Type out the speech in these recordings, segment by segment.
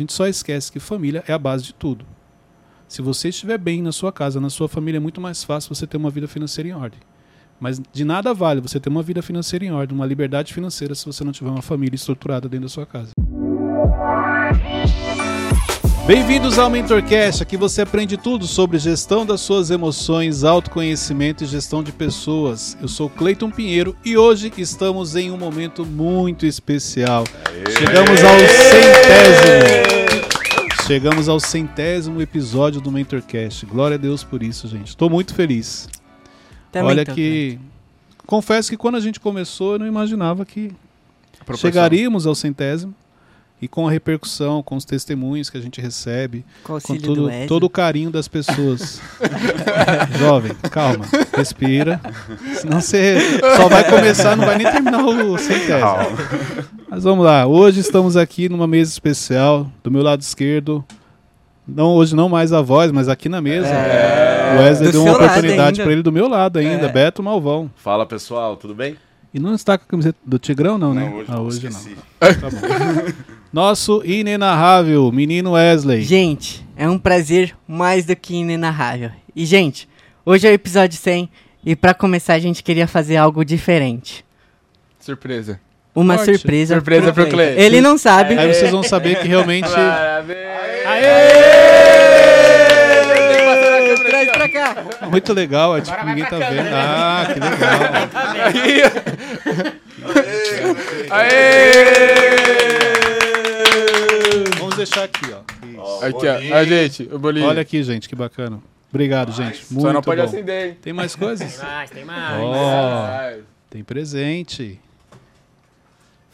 A gente só esquece que família é a base de tudo. Se você estiver bem na sua casa, na sua família, é muito mais fácil você ter uma vida financeira em ordem. Mas de nada vale você ter uma vida financeira em ordem, uma liberdade financeira, se você não tiver uma família estruturada dentro da sua casa. Bem-vindos ao MentorCast, aqui você aprende tudo sobre gestão das suas emoções, autoconhecimento e gestão de pessoas. Eu sou Cleiton Pinheiro e hoje estamos em um momento muito especial. Chegamos ao centésimo. Chegamos ao centésimo episódio do MentorCast. Glória a Deus por isso, gente. Estou muito feliz. Também Olha que confesso que quando a gente começou, eu não imaginava que chegaríamos ao centésimo e com a repercussão, com os testemunhos que a gente recebe, Com o com auxílio todo, o carinho das pessoas. Jovem, calma, respira. Senão você só vai começar, não vai nem terminar o centésimo. Mas vamos lá, hoje estamos aqui numa mesa especial, do meu lado esquerdo. Não, hoje não mais a voz, mas aqui na mesa. O Wesley Do deu uma oportunidade para ele do meu lado ainda, É. Beto Malvão. Fala pessoal, tudo bem? E não está com a camiseta do Tigrão, não, né? ah, hoje não. Tá bom. Nosso inenarrável menino Wesley. Gente, é um prazer mais do que inenarrável. E, gente, hoje é o episódio 100 e pra começar a gente queria fazer algo diferente. Surpresa. Uma Forte. surpresa, Surpresa pro Cleiton. Cleiton. Ele não sabe. Aí vocês vão saber que realmente. Traz pra cá. Muito legal, é tipo, ninguém tá vendo. Ah, que legal. Vamos deixar aqui, ó. Aqui, ó. A gente, o bolinho. Olha aqui, gente, que bacana. Obrigado, gente. Muito Só não pode bom. acender, hein? Tem mais coisas? mais, tem mais. Ó, Ai. tem presente. E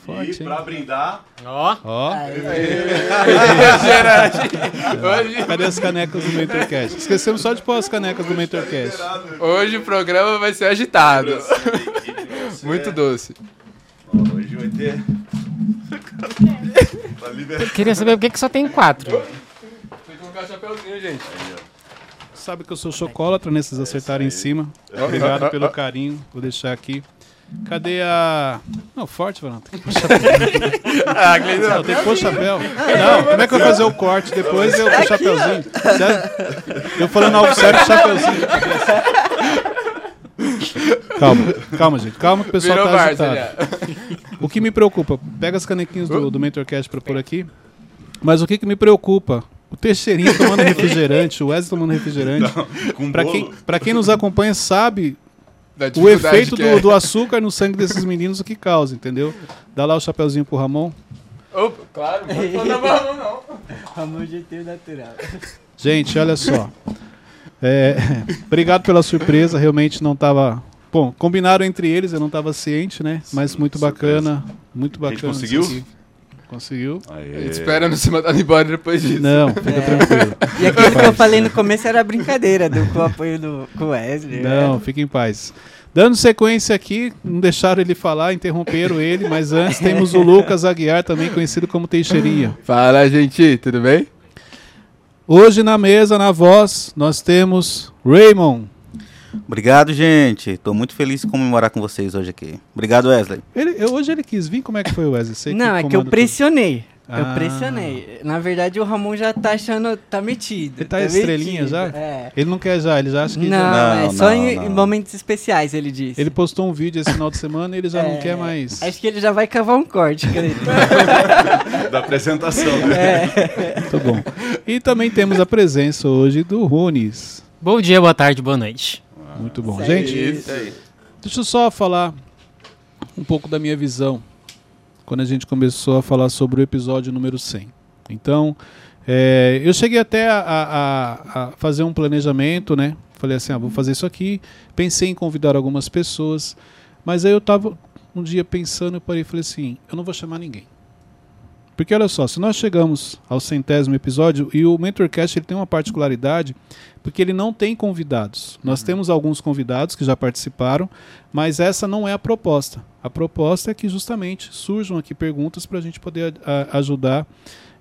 Forte, hein? pra brindar, Ó, Ó, Hoje, cadê as canecas do MentorCast? Esquecemos só de pôr as canecas do MentorCast. hoje o programa vai ser agitado. Muito doce. Ó, hoje vai ter. Liberar. queria saber por que, que só tem quatro. Tem que colocar o chapéuzinho, gente. Sabe que eu sou chocólatra nesses acertarem em cima. Obrigado pelo carinho. Vou deixar aqui. Cadê a. Não, forte, Varão. Tem que pôr chapéu. Ah, Gleison. Não, tem que pôr chapéu. Não, como é que eu vou fazer o corte depois eu com o chapéuzinho? Sério? Eu falando algo sério, chapéuzinho. Calma, calma, gente. Calma que o pessoal Virou tá agitado. já. O que me preocupa, pega as canequinhas do, do MentorCast pra pôr aqui. Mas o que, que me preocupa? O Teixeirinho tomando refrigerante, o Wesley tomando refrigerante. Com Pra quem, pra quem nos acompanha sabe o efeito do, é. do açúcar no sangue desses meninos, o que causa, entendeu? Dá lá o chapeuzinho pro Ramon. Opa, claro, não mão, não. Amor jeito natural. Gente, olha só. É, obrigado pela surpresa, realmente não tava. Bom, combinaram entre eles, eu não estava ciente, né? Mas muito bacana. Muito A gente bacana. conseguiu? Conseguiu? A Aê. gente espera não ser mandado embora depois disso. Não, fica tranquilo. E aquilo que eu falei no começo era brincadeira, do, com o apoio do com Wesley. Não, fique em paz. Dando sequência aqui, não deixaram ele falar, interromperam ele, mas antes temos o Lucas Aguiar, também conhecido como Teixeirinha. Fala, gente, tudo bem? Hoje na mesa, na voz, nós temos Raymond. Obrigado, gente. Tô muito feliz em comemorar com vocês hoje aqui. Obrigado, Wesley. Ele, eu- hoje ele quis vir, como é que foi, Wesley? Sei Não, é que eu pressionei. Ah. Eu pressionei. Na verdade, o Ramon já tá achando. tá metido. Ele tá estrelinha metido. já? É. Ele não quer já, ele já acha que... Não, já- é Não, só não, em, não. em momentos especiais, ele disse. Ele postou um vídeo esse final de semana e ele já não É, quer mais. Acho que ele já vai cavar um corte. Da apresentação, né? Muito bom. E também temos a presença hoje do Runes. Bom dia, boa tarde, boa noite. Muito bom. Gente, Isso deixa eu só falar um pouco da minha visão quando a gente começou a falar sobre o episódio número 100. Então, é, eu cheguei até a, a- a fazer um planejamento, né? Falei assim, ah, vou fazer isso aqui. Pensei em convidar algumas pessoas, mas aí eu tava um dia pensando, eu parei e falei assim, eu não vou chamar ninguém. Porque olha só, se nós chegamos ao centésimo episódio, e o MentorCast ele tem uma particularidade, porque ele não tem convidados. Nós temos alguns convidados que já participaram, mas essa não é a proposta. A proposta é que justamente surjam aqui perguntas para a gente poder a- ajudar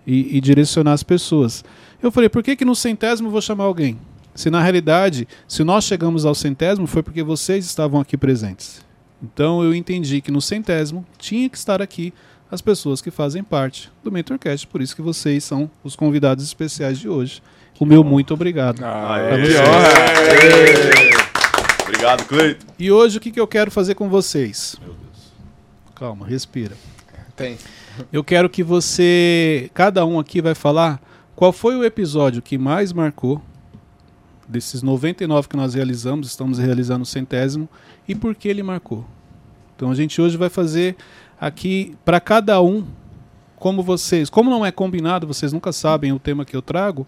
e, e direcionar as pessoas. Eu falei, por que, que no centésimo eu vou chamar alguém? Se na realidade, se nós chegamos ao centésimo, foi porque vocês estavam aqui presentes. Então eu entendi que no centésimo tinha que estar aqui as pessoas que fazem parte do MentorCast. Por isso que vocês são os convidados especiais de hoje. O meu muito obrigado. Ah, Aê. Que você. honra. Obrigado, Cleiton. E hoje o que, que eu quero fazer com vocês? Calma, respira. Tem. Eu quero que você, cada um aqui vai falar qual foi o episódio que mais marcou desses 99 que nós realizamos, estamos realizando o centésimo, e por que ele marcou. Então a gente hoje vai fazer aqui para cada um, como vocês, como não é combinado, vocês nunca sabem o tema que eu trago.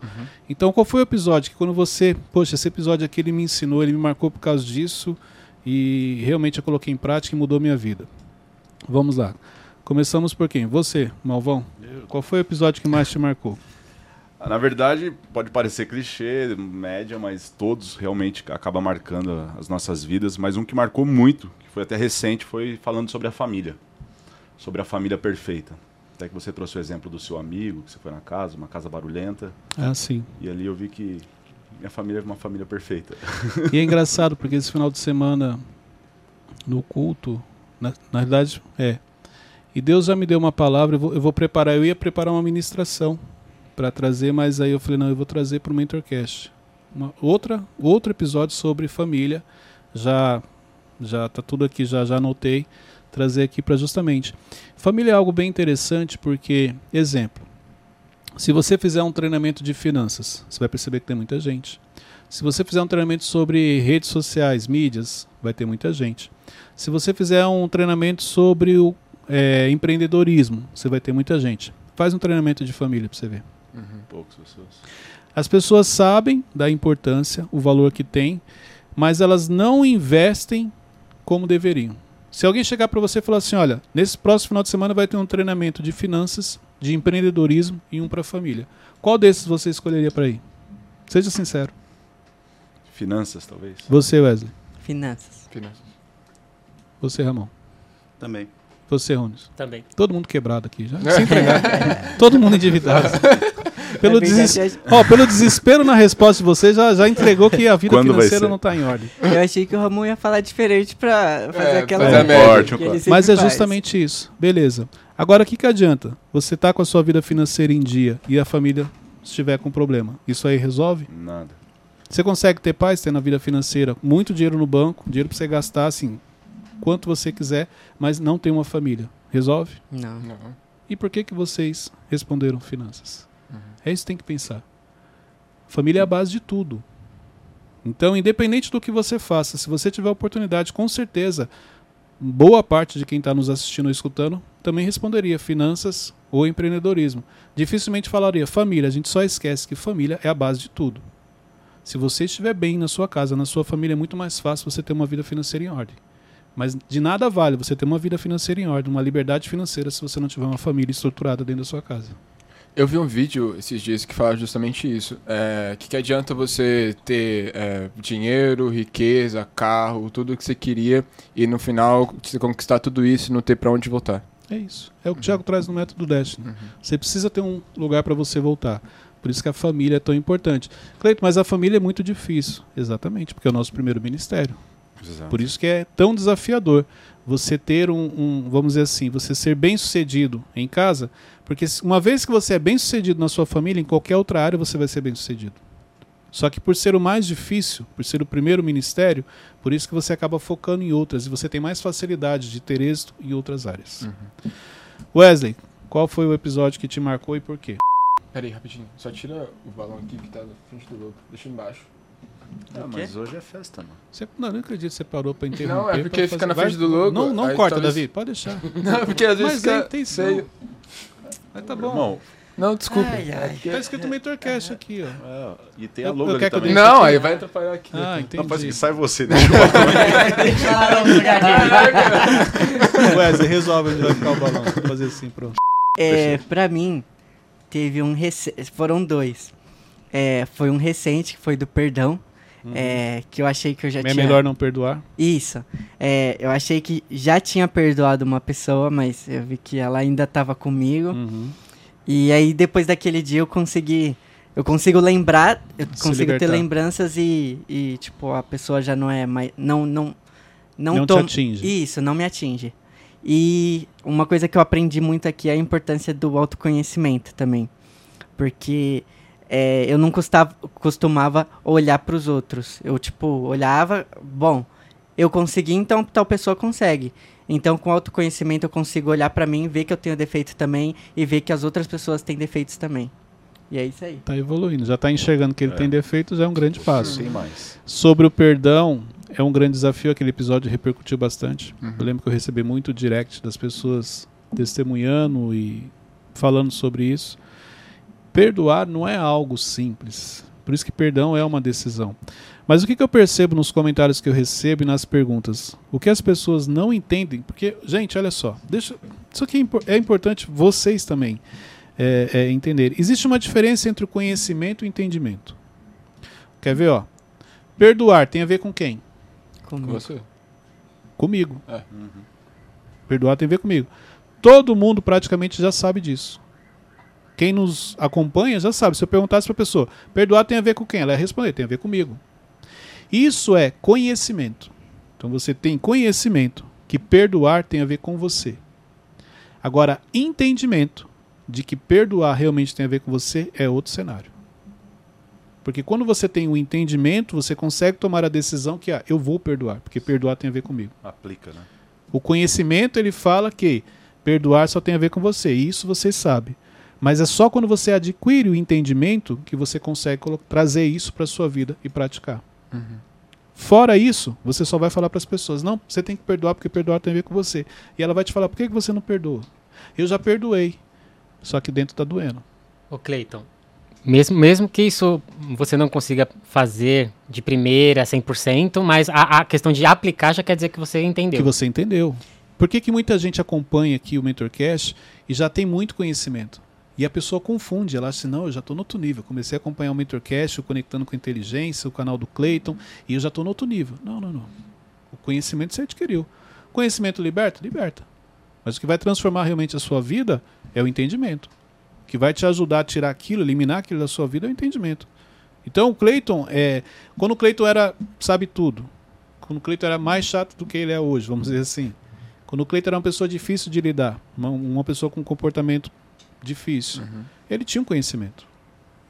Então qual foi o episódio que quando você, poxa, esse episódio aqui ele me ensinou, ele me marcou por causa disso e realmente eu coloquei em prática e mudou minha vida. Vamos lá. Começamos por quem? Você, Malvão. Qual foi o episódio que mais te marcou? Na verdade, pode parecer clichê, média, mas todos realmente acabam marcando as nossas vidas. Mas um que marcou muito, que foi até recente, foi falando sobre a família. Sobre a família perfeita. Até que você trouxe o exemplo do seu amigo, que você foi na casa, uma casa barulhenta. Ah, sim. E ali eu vi que minha família é uma família perfeita. E é engraçado porque esse final de semana no culto, na, na verdade, é. E Deus já me deu uma palavra, eu vou, eu vou preparar, eu ia preparar uma ministração para trazer, mas aí eu falei, não, eu vou trazer para o Mentorcast. Uma, outra, outro episódio sobre família. Já já tá tudo aqui, já já anotei, trazer aqui para justamente. Família é algo bem interessante porque, exemplo, se você fizer um treinamento de finanças, você vai perceber que tem muita gente. Se você fizer um treinamento sobre redes sociais, mídias, vai ter muita gente. Se você fizer um treinamento sobre o é, empreendedorismo, você vai ter muita gente. Faz um treinamento de família para você ver. Poucas pessoas. As pessoas sabem da importância, o valor que tem, mas elas não investem como deveriam. Se alguém chegar para você e falar assim, olha, nesse próximo final de semana vai ter um treinamento de finanças, de empreendedorismo e um para família. Qual desses você escolheria para ir? Seja sincero. Finanças, talvez. Você, Wesley. Finanças. Finanças. Você, Ramon. Também. Você, Ronis. Também. Todo mundo quebrado aqui já. Se entregar. Todo mundo endividado. Pelo, É deses-. Ó, pelo desespero na resposta de vocês, já, já entregou que a vida Quando financeira não está em ordem. Eu achei que o Ramon ia falar diferente pra fazer É, aquela. Um média. sempre Mas é faz. justamente isso. Beleza. Agora, o que, que adianta? Você tá com a sua vida financeira em dia e a família estiver com problema. Isso aí resolve? Nada. Você consegue ter paz tendo a vida financeira, muito dinheiro no banco, dinheiro para você gastar assim, quanto você quiser, mas não tem uma família. Resolve? Não. Não. E por que, que vocês responderam finanças? É isso que tem que pensar. Família é a base de tudo. Então, independente do que você faça, se você tiver oportunidade, com certeza, boa parte de quem está nos assistindo ou escutando também responderia finanças ou empreendedorismo. Dificilmente falaria família. A gente só esquece que família é a base de tudo. Se você estiver bem na sua casa, na sua família, é muito mais fácil você ter uma vida financeira em ordem. Mas de nada vale você ter uma vida financeira em ordem, uma liberdade financeira, se você não tiver uma família estruturada dentro da sua casa. Eu vi um vídeo esses dias que fala justamente isso. É, que, que adianta você ter é, dinheiro, riqueza, carro, tudo o que você queria e no final você conquistar tudo isso e não ter pra onde voltar. É isso. É o que o Thiago traz no método Destiny. Você precisa ter um lugar para você voltar. Por isso que a família é tão importante. Cleito, mas a família é muito difícil. Exatamente, porque é o nosso primeiro ministério. Exato. Por isso que é tão desafiador você ter um, um, vamos dizer assim, você ser bem sucedido em casa, porque uma vez que você é bem sucedido na sua família, em qualquer outra área você vai ser bem sucedido. Só que por ser o mais difícil, por ser o primeiro ministério, por isso que você acaba focando em outras e você tem mais facilidade de ter êxito em outras áreas. Wesley, qual foi o episódio que te marcou e por quê? Pera aí, rapidinho. Só tira o balão aqui que tá na frente do lobo. Deixa embaixo. Ah, mas hoje é festa, mano. Você, não, eu não acredito que você parou para interromper. Não, é porque pra fica na frente do logo, Não, não corta, talvez- Davi. Pode deixar. Não, porque às vezes Mas é fica intenção. feio. Mas tá bom. Irmão, Não, desculpa. Ai, ai. Tá escrito Mentorcast aqui, ó. é, e tem a logo eu eu também. Não, aí vai atrapalhar aqui. Ah, Não, faz entendi. que sai você. Deixa eu Wesley, resolve onde vai ficar o balão. Vou fazer assim, pronto. É, pra mim, teve um recente. Foram dois. É, foi um recente, que foi do perdão. É, que eu achei que eu já É tinha. melhor não perdoar. Isso. É, eu achei que já tinha perdoado uma pessoa, mas eu vi que ela ainda tava comigo. Uhum. E aí, depois daquele dia, eu consegui. Eu consigo lembrar, eu Se consigo ter libertar. lembranças e, e, tipo, a pessoa já não é mais. Não, não, não, Não te atinge. Isso, não me atinge. E uma coisa que eu aprendi muito aqui é a importância do autoconhecimento também. Porque é, eu não custava, costumava olhar para os outros. Eu, tipo, olhava, bom, eu consegui, então tal pessoa consegue. Então, com autoconhecimento, eu consigo olhar para mim, ver que eu tenho defeito também e ver que as outras pessoas têm defeitos também. E é isso aí. Tá evoluindo, já tá enxergando que ele É. tem defeitos, é um grande passo. Sem mais. Sobre o perdão, é um grande desafio. Aquele episódio repercutiu bastante. Uhum. Eu lembro que eu recebi muito direct das pessoas testemunhando e falando sobre isso. Perdoar não é algo simples. Por isso que perdão é uma decisão. Mas o que, que eu percebo nos comentários que eu recebo e nas perguntas? O que as pessoas não entendem? Porque, gente, olha só. Deixa, isso aqui é, é importante vocês também é, é, entenderem. Existe uma diferença entre o conhecimento e o entendimento. Quer ver, ó? Perdoar tem a ver com quem? Com você. Comigo. É. Perdoar tem a ver comigo. Todo mundo praticamente já sabe disso. Quem nos acompanha já sabe. Se eu perguntasse para a pessoa, perdoar tem a ver com quem? Ela ia responder, tem a ver comigo. Isso é conhecimento. Então você tem conhecimento que perdoar tem a ver com você. Agora, entendimento de que perdoar realmente tem a ver com você é outro cenário. Porque quando você tem o entendimento, você consegue tomar a decisão que ah, eu vou perdoar, porque perdoar tem a ver comigo. Aplica, né? O conhecimento ele fala que perdoar só tem a ver com você, e isso você sabe. Mas é só quando você adquire o entendimento que você consegue trazer isso para sua vida e praticar. Fora isso, você só vai falar para as pessoas: não, você tem que perdoar porque perdoar tem a ver com você. E ela vai te falar: por que que você não perdoa? Eu já perdoei, só que dentro tá doendo. Ô, Cleiton, mesmo, mesmo que isso você não consiga fazer de primeira, 100%, mas a, a questão de aplicar já quer dizer que você entendeu. Que você entendeu. Por que, que muita gente acompanha aqui o MentorCast e já tem muito conhecimento? E a pessoa confunde, ela acha assim, não, eu já estou no outro nível. Comecei a acompanhar o MentorCast, o Conectando com Inteligência, o canal do Clayton, e eu já estou no outro nível. Não, não, não. O conhecimento você adquiriu. Conhecimento liberta? Liberta. Mas o que vai transformar realmente a sua vida é o entendimento. O que vai te ajudar a tirar aquilo, eliminar aquilo da sua vida é o entendimento. Então o Clayton, é, quando o Clayton era, sabe tudo, quando o Cleiton era mais chato do que ele é hoje, vamos dizer assim. Quando o Cleiton era uma pessoa difícil de lidar, uma, uma pessoa com comportamento difícil, ele tinha um conhecimento.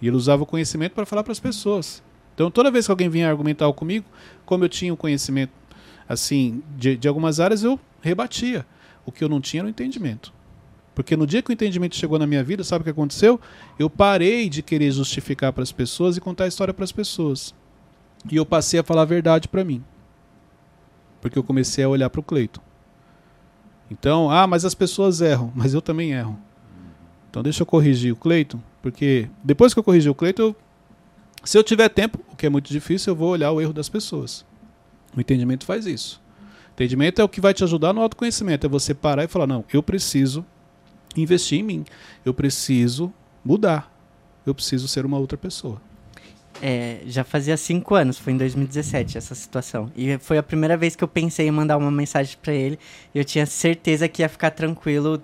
E ele usava o conhecimento para falar para as pessoas. Então, toda vez que alguém vinha argumentar comigo, como eu tinha um conhecimento assim de, de algumas áreas, eu rebatia. O que eu não tinha era o entendimento. Porque no dia que o entendimento chegou na minha vida, sabe o que aconteceu? Eu parei de querer justificar para as pessoas e contar a história para as pessoas. E eu passei a falar a verdade para mim. Porque eu comecei a olhar para o Cleiton. Então, ah, mas as pessoas erram, mas eu também erro. Então deixa eu corrigir o Cleiton, porque depois que eu corrigir o Cleiton, se eu tiver tempo, o que é muito difícil, eu vou olhar o erro das pessoas. O entendimento faz isso. O entendimento é o que vai te ajudar no autoconhecimento, é você parar e falar, não, eu preciso investir em mim, eu preciso mudar, eu preciso ser uma outra pessoa. É, já fazia cinco anos, foi em 2017 essa situação. E foi a primeira vez que eu pensei em mandar uma mensagem pra ele. Eu tinha certeza que ia ficar tranquilo,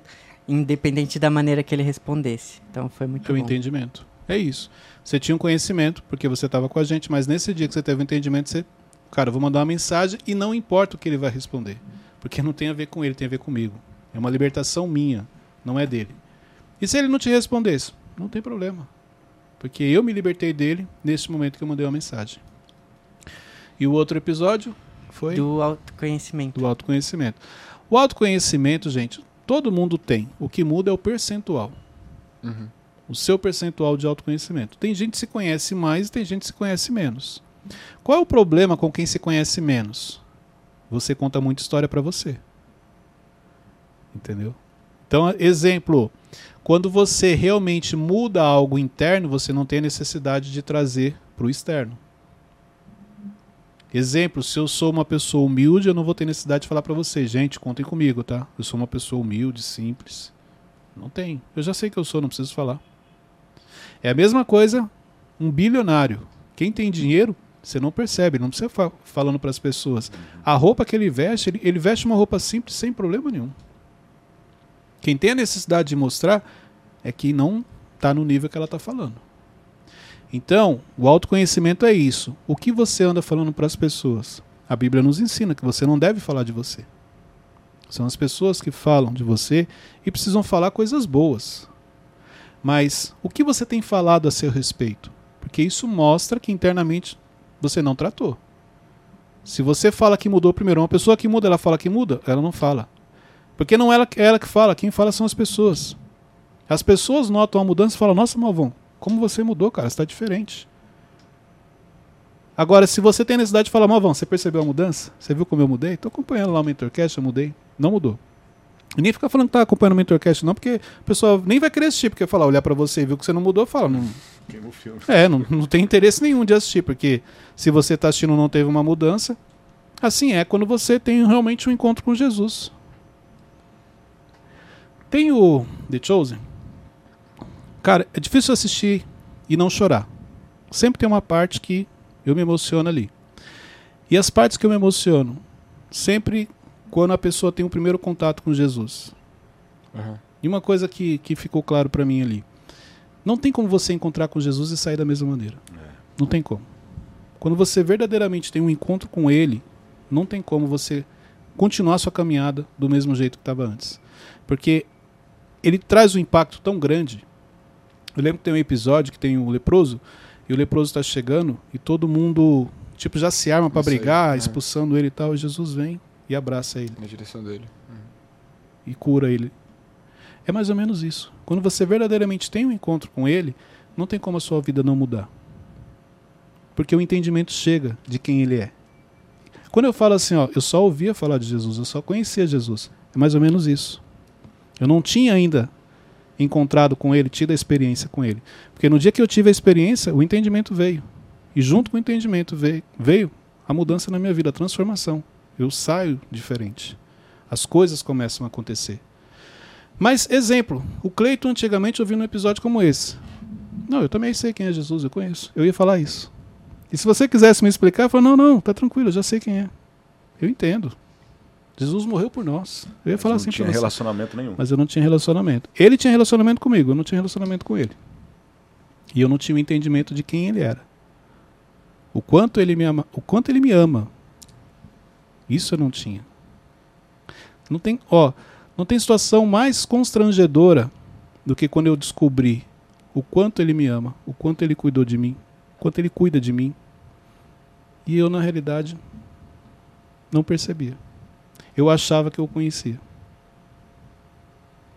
independente da maneira que ele respondesse. Então foi muito o bom. entendimento. É isso. Você tinha um conhecimento, porque você estava com a gente, mas nesse dia que você teve o entendimento, você, cara, eu vou mandar uma mensagem e não importa o que ele vai responder. Porque não tem a ver com ele, tem a ver comigo. É uma libertação minha, não é dele. E se ele não te respondesse? Não tem problema. Porque eu me libertei dele nesse momento que eu mandei uma mensagem. E o outro episódio foi Do autoconhecimento. do autoconhecimento. O autoconhecimento, gente, todo mundo tem. O que muda é o percentual. Uhum. O seu percentual de autoconhecimento. Tem gente que se conhece mais e tem gente que se conhece menos. Qual é o problema com quem se conhece menos? Você conta muita história para você. Entendeu? Então, exemplo, quando você realmente muda algo interno, você não tem a necessidade de trazer para o externo. Exemplo, se eu sou uma pessoa humilde, eu não vou ter necessidade de falar para você, gente, contem comigo, tá? Eu sou uma pessoa humilde, simples. Não tem. Eu já sei que eu sou, não preciso falar. É a mesma coisa um bilionário. Quem tem dinheiro, você não percebe, não precisa fa falando para as pessoas. A roupa que ele veste, ele, ele veste uma roupa simples sem problema nenhum. Quem tem a necessidade de mostrar é que não está no nível que ela está falando. Então, o autoconhecimento é isso. O que você anda falando para as pessoas? A Bíblia nos ensina que você não deve falar de você. São as pessoas que falam de você e precisam falar coisas boas. Mas o que você tem falado a seu respeito? Porque isso mostra que internamente você não tratou. Se você fala que mudou primeiro, uma pessoa que muda, ela fala que muda, ela não fala. Porque não é ela, é ela que fala, quem fala são as pessoas. As pessoas notam a mudança e falam: Nossa, Malvão, como você mudou, cara, você está diferente. Agora, se você tem necessidade de falar, Malvão, você percebeu a mudança? Você viu como eu mudei? Estou acompanhando lá o Mentorcast, eu mudei. Não mudou. E nem ficar falando que tá acompanhando o Mentorcast, não, porque o pessoal nem vai querer assistir, porque falar, olhar para você e viu que você não mudou, fala, não. Queimou o filme. É, não, não tem interesse nenhum de assistir, porque se você está assistindo não teve uma mudança, assim é quando você tem realmente um encontro com Jesus. Tem o The Chosen. Cara, é difícil assistir e não chorar. Sempre tem uma parte que eu me emociono ali. E as partes que eu me emociono, sempre quando a pessoa tem o primeiro contato com Jesus. Aham. E uma coisa que, que ficou claro para mim ali. Não tem como você encontrar com Jesus e sair da mesma maneira. Não tem como. Quando você verdadeiramente tem um encontro com Ele, não tem como você continuar sua caminhada do mesmo jeito que estava antes. Porque ele traz um impacto tão grande. Eu lembro que tem um episódio que tem o leproso, e o leproso está chegando, e todo mundo tipo já se arma para Isso aí, brigar, é. expulsando ele e tal, e Jesus vem e abraça ele Na direção dele. e cura ele. É mais ou menos isso. Quando você verdadeiramente tem um encontro com ele, não tem como a sua vida não mudar. Porque o entendimento chega de quem ele é. Quando eu falo assim, ó, eu só ouvia falar de Jesus, eu só conhecia Jesus. É mais ou menos isso. Eu não tinha ainda encontrado com ele, tido a experiência com ele. Porque no dia que eu tive a experiência, o entendimento veio. E junto com o entendimento veio, veio a mudança na minha vida, a transformação. Eu saio diferente. As coisas começam a acontecer. Mas, exemplo, o Cleiton antigamente ouviu um episódio como esse. Não, eu também sei quem é Jesus, eu conheço. Eu ia falar isso. E se você quisesse me explicar, eu falo, não, não, tá tranquilo, eu já sei quem é. Eu entendo. Jesus morreu por nós. Eu ia falar não assim tinha pra você. relacionamento nenhum. Mas eu não tinha relacionamento. Ele tinha relacionamento comigo, eu não tinha relacionamento com ele. E eu não tinha o entendimento de quem ele era. O quanto ele me ama, o quanto ele me ama. Isso eu não tinha. Não tem, ó, não tem situação mais constrangedora do que quando eu descobri o quanto ele me ama, o quanto ele cuidou de mim, o quanto ele cuida de mim. E eu na realidade não percebia. Eu achava que eu o conhecia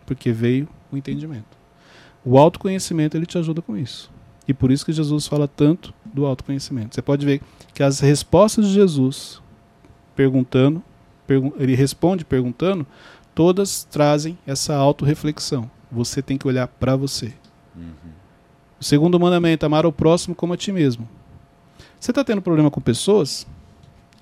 porque veio o entendimento. O autoconhecimento ele te ajuda com isso. E por isso que Jesus fala tanto do autoconhecimento. Você pode ver que as respostas de Jesus perguntando, pergun ele responde perguntando, todas trazem essa autorreflexão. Você tem que olhar para você. O segundo mandamento, amar o próximo como a ti mesmo. Você está tendo problema com pessoas?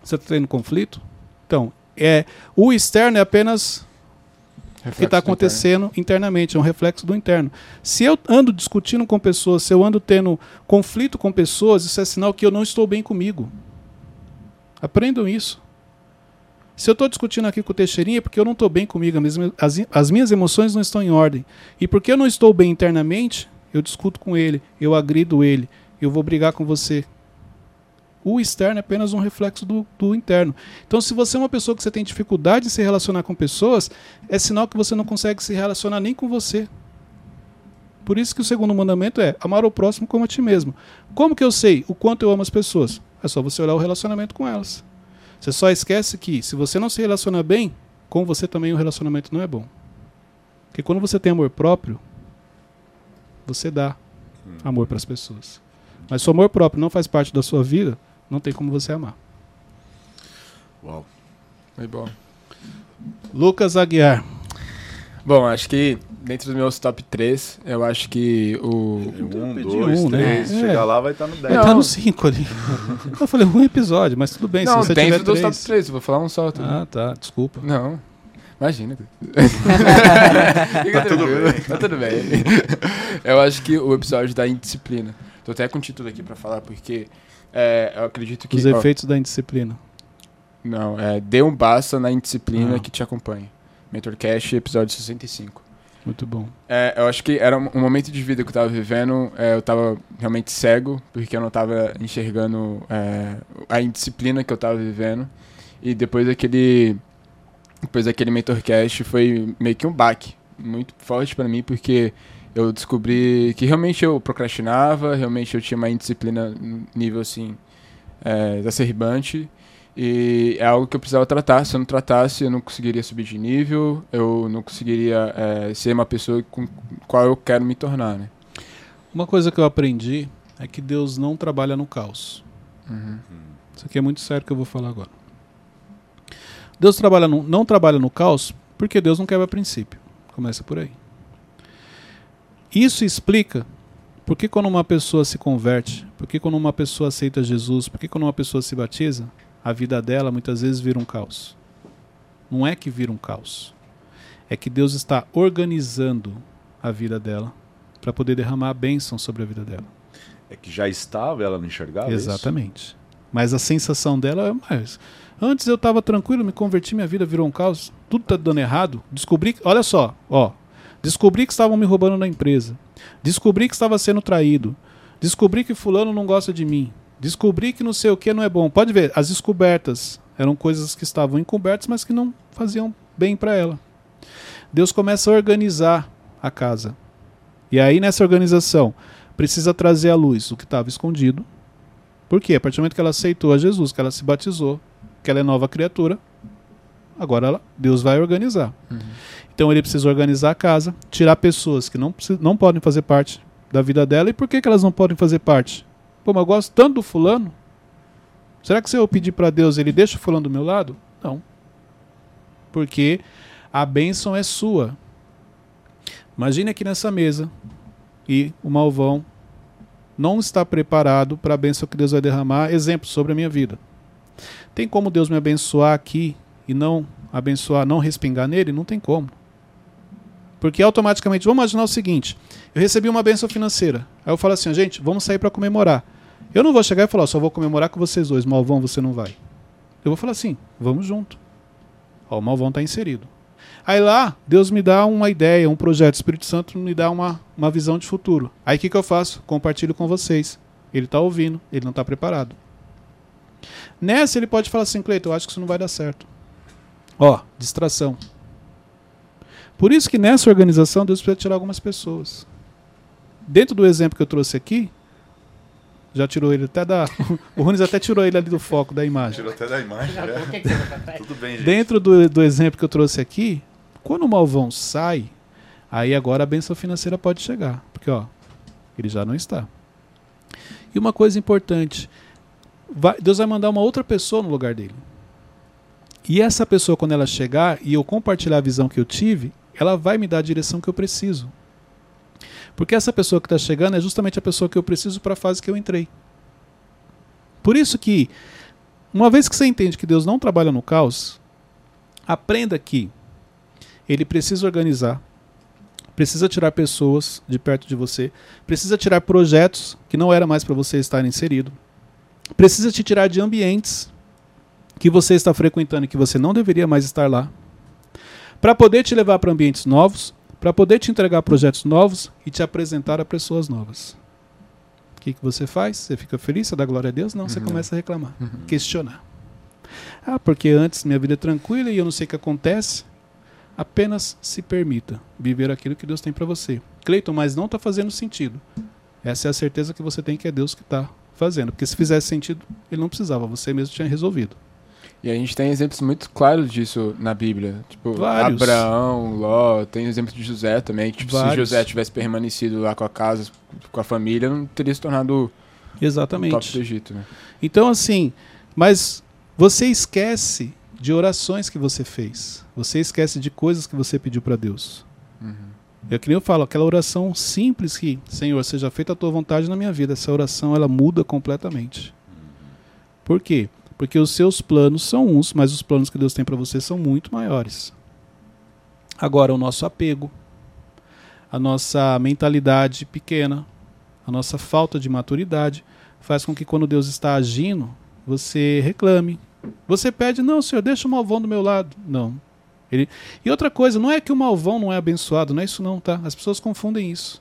Você está tendo conflito? Então, é, o externo é apenas o que Reflexo está do acontecendo internamente, é um reflexo do interno. Se eu ando discutindo com pessoas, se eu ando tendo conflito com pessoas, isso é sinal que eu não estou bem comigo. Aprendam isso. Se eu estou discutindo aqui com o Teixeirinha é porque eu não estou bem comigo, as, as minhas emoções não estão em ordem. E porque eu não estou bem internamente, eu discuto com ele, eu agrido ele, eu vou brigar com você. O externo é apenas um reflexo do, do interno. Então, se você é uma pessoa que você tem dificuldade de se relacionar com pessoas, é sinal que você não consegue se relacionar nem com você. Por isso que o segundo mandamento é amar o próximo como a ti mesmo. Como que eu sei o quanto eu amo as pessoas? É só você olhar o relacionamento com elas. Você só esquece que se você não se relaciona bem, com você também o relacionamento não é bom. Porque quando você tem amor próprio, você dá amor para as pessoas. Mas se o amor próprio não faz parte da sua vida, não tem como você amar. Uau. Foi bom. Lucas Aguiar. Bom, acho que dentro dos meus top 3, eu acho que o. Um, pedi dois, um, né? três. É. Chegar lá vai estar no 10. Ele tá no 5 ali. Eu falei um episódio, mas tudo bem. não, se você dentro tiver dos três... top 3, eu vou falar um só. Tudo. Ah, tá. Desculpa. Não. Imagina. tá tudo bem. Tá tudo bem. Eu acho que o episódio da indisciplina. Tô até com o título aqui pra falar, porque é, eu acredito que. Os ó, efeitos da indisciplina. não, é Dê um basta na indisciplina Ah. que te acompanha. Mentorcast, episódio 65. Muito bom. É, eu acho que era um um momento de vida que eu tava vivendo, é, eu tava realmente cego, porque eu não tava enxergando é, a indisciplina que eu tava vivendo. E depois daquele depois daquele Mentorcast foi meio que um baque muito forte para mim, porque eu descobri que realmente eu procrastinava, realmente eu tinha uma indisciplina nível assim, é, exacerbante. E é algo que eu precisava tratar. Se eu não tratasse, eu não conseguiria subir de nível, eu não conseguiria é, ser uma pessoa com qual eu quero me tornar. Né? Uma coisa que eu aprendi é que Deus não trabalha no caos. Uhum. Isso aqui é muito sério que eu vou falar agora. Deus trabalha no, não trabalha no caos porque Deus não quebra princípio. Começa por aí. Isso explica por que quando uma pessoa se converte, por que quando uma pessoa aceita Jesus, por que quando uma pessoa se batiza, a vida dela muitas vezes vira um caos. Não é que vira um caos. É que Deus está organizando a vida dela para poder derramar a bênção sobre a vida dela. É que já estava, ela não enxergava isso? Exatamente. Mas a sensação dela é mais. Antes eu estava tranquilo, me converti, minha vida virou um caos, tudo tá dando errado. Descobri, olha só, ó, descobri que estavam me roubando na empresa. Descobri que estava sendo traído. Descobri que fulano não gosta de mim. Descobri que não sei o que não é bom. Pode ver, as descobertas eram coisas que estavam encobertas, mas que não faziam bem para ela. Deus começa a organizar a casa. E aí nessa organização precisa trazer à luz o que estava escondido. Por quê? A partir do momento que ela aceitou a Jesus, que ela se batizou, que ela é nova criatura, agora ela, Deus vai organizar. Então ele precisa organizar a casa, tirar pessoas que não, não podem fazer parte da vida dela. E por que, que elas não podem fazer parte? Pô, mas eu gosto tanto do fulano. Será que se eu pedir para Deus, ele deixa o fulano do meu lado? Não. Porque a bênção é sua. Imagine aqui nessa mesa e o malvão não está preparado para a bênção que Deus vai derramar. Exemplo sobre a minha vida. Tem como Deus me abençoar aqui e não abençoar, não respingar nele? Não tem como. Porque automaticamente, vamos imaginar o seguinte: eu recebi uma bênção financeira. Aí eu falo assim, gente, vamos sair para comemorar. Eu não vou chegar e falar, só vou comemorar com vocês dois, Malvão, você não vai. Eu vou falar assim, vamos junto. Ó, o Malvão está inserido. Aí lá, Deus me dá uma ideia, um projeto, o Espírito Santo me dá uma, uma visão de futuro. Aí o que, que eu faço? Compartilho com vocês. Ele está ouvindo, ele não está preparado. Nessa ele pode falar assim, Cleiton, eu acho que isso não vai dar certo. Ó, distração. Por isso que nessa organização Deus precisa tirar algumas pessoas. Dentro do exemplo que eu trouxe aqui, já tirou ele até da. o Runes até tirou ele ali do foco da imagem. Tirou até da imagem. É. Tudo bem, gente. Dentro do, do exemplo que eu trouxe aqui, quando o malvão sai, aí agora a benção financeira pode chegar. Porque, ó, ele já não está. E uma coisa importante: vai- Deus vai mandar uma outra pessoa no lugar dele. E essa pessoa, quando ela chegar e eu compartilhar a visão que eu tive, ela vai me dar a direção que eu preciso. Porque essa pessoa que está chegando é justamente a pessoa que eu preciso para a fase que eu entrei. Por isso que, uma vez que você entende que Deus não trabalha no caos, aprenda que ele precisa organizar, precisa tirar pessoas de perto de você, precisa tirar projetos que não era mais para você estar inserido, precisa te tirar de ambientes que você está frequentando e que você não deveria mais estar lá, para poder te levar para ambientes novos, para poder te entregar projetos novos e te apresentar a pessoas novas. O que, que você faz? Você fica feliz? Você dá glória a Deus? Não, você Uhum. começa a reclamar, Uhum. questionar. Ah, porque antes minha vida é tranquila e eu não sei o que acontece. Apenas se permita viver aquilo que Deus tem para você. Cleiton, mas não está fazendo sentido. Essa é a certeza que você tem que é Deus que está fazendo. Porque se fizesse sentido, ele não precisava, você mesmo tinha resolvido. E a gente tem exemplos muito claros disso na Bíblia. Tipo, Vários. Abraão, Ló, tem exemplo de José também. que, Tipo, se. José tivesse permanecido lá com a casa, com a família, não teria se tornado o top do Exatamente. Egito, né? Então, assim, mas você esquece de orações que você fez. Você esquece de coisas que você pediu para Deus. Uhum. É que nem eu falo, aquela oração simples que, Senhor, seja feita a tua vontade na minha vida. Essa oração, ela muda completamente. Por quê? Porque os seus planos são uns, mas os planos que Deus tem para você são muito maiores. Agora, o nosso apego, a nossa mentalidade pequena, a nossa falta de maturidade, faz com que quando Deus está agindo, você reclame. Você pede, não, Senhor, deixa o malvão do meu lado. Não. Ele... E outra coisa, não é que o malvão não é abençoado, não é isso não, tá? As pessoas confundem isso.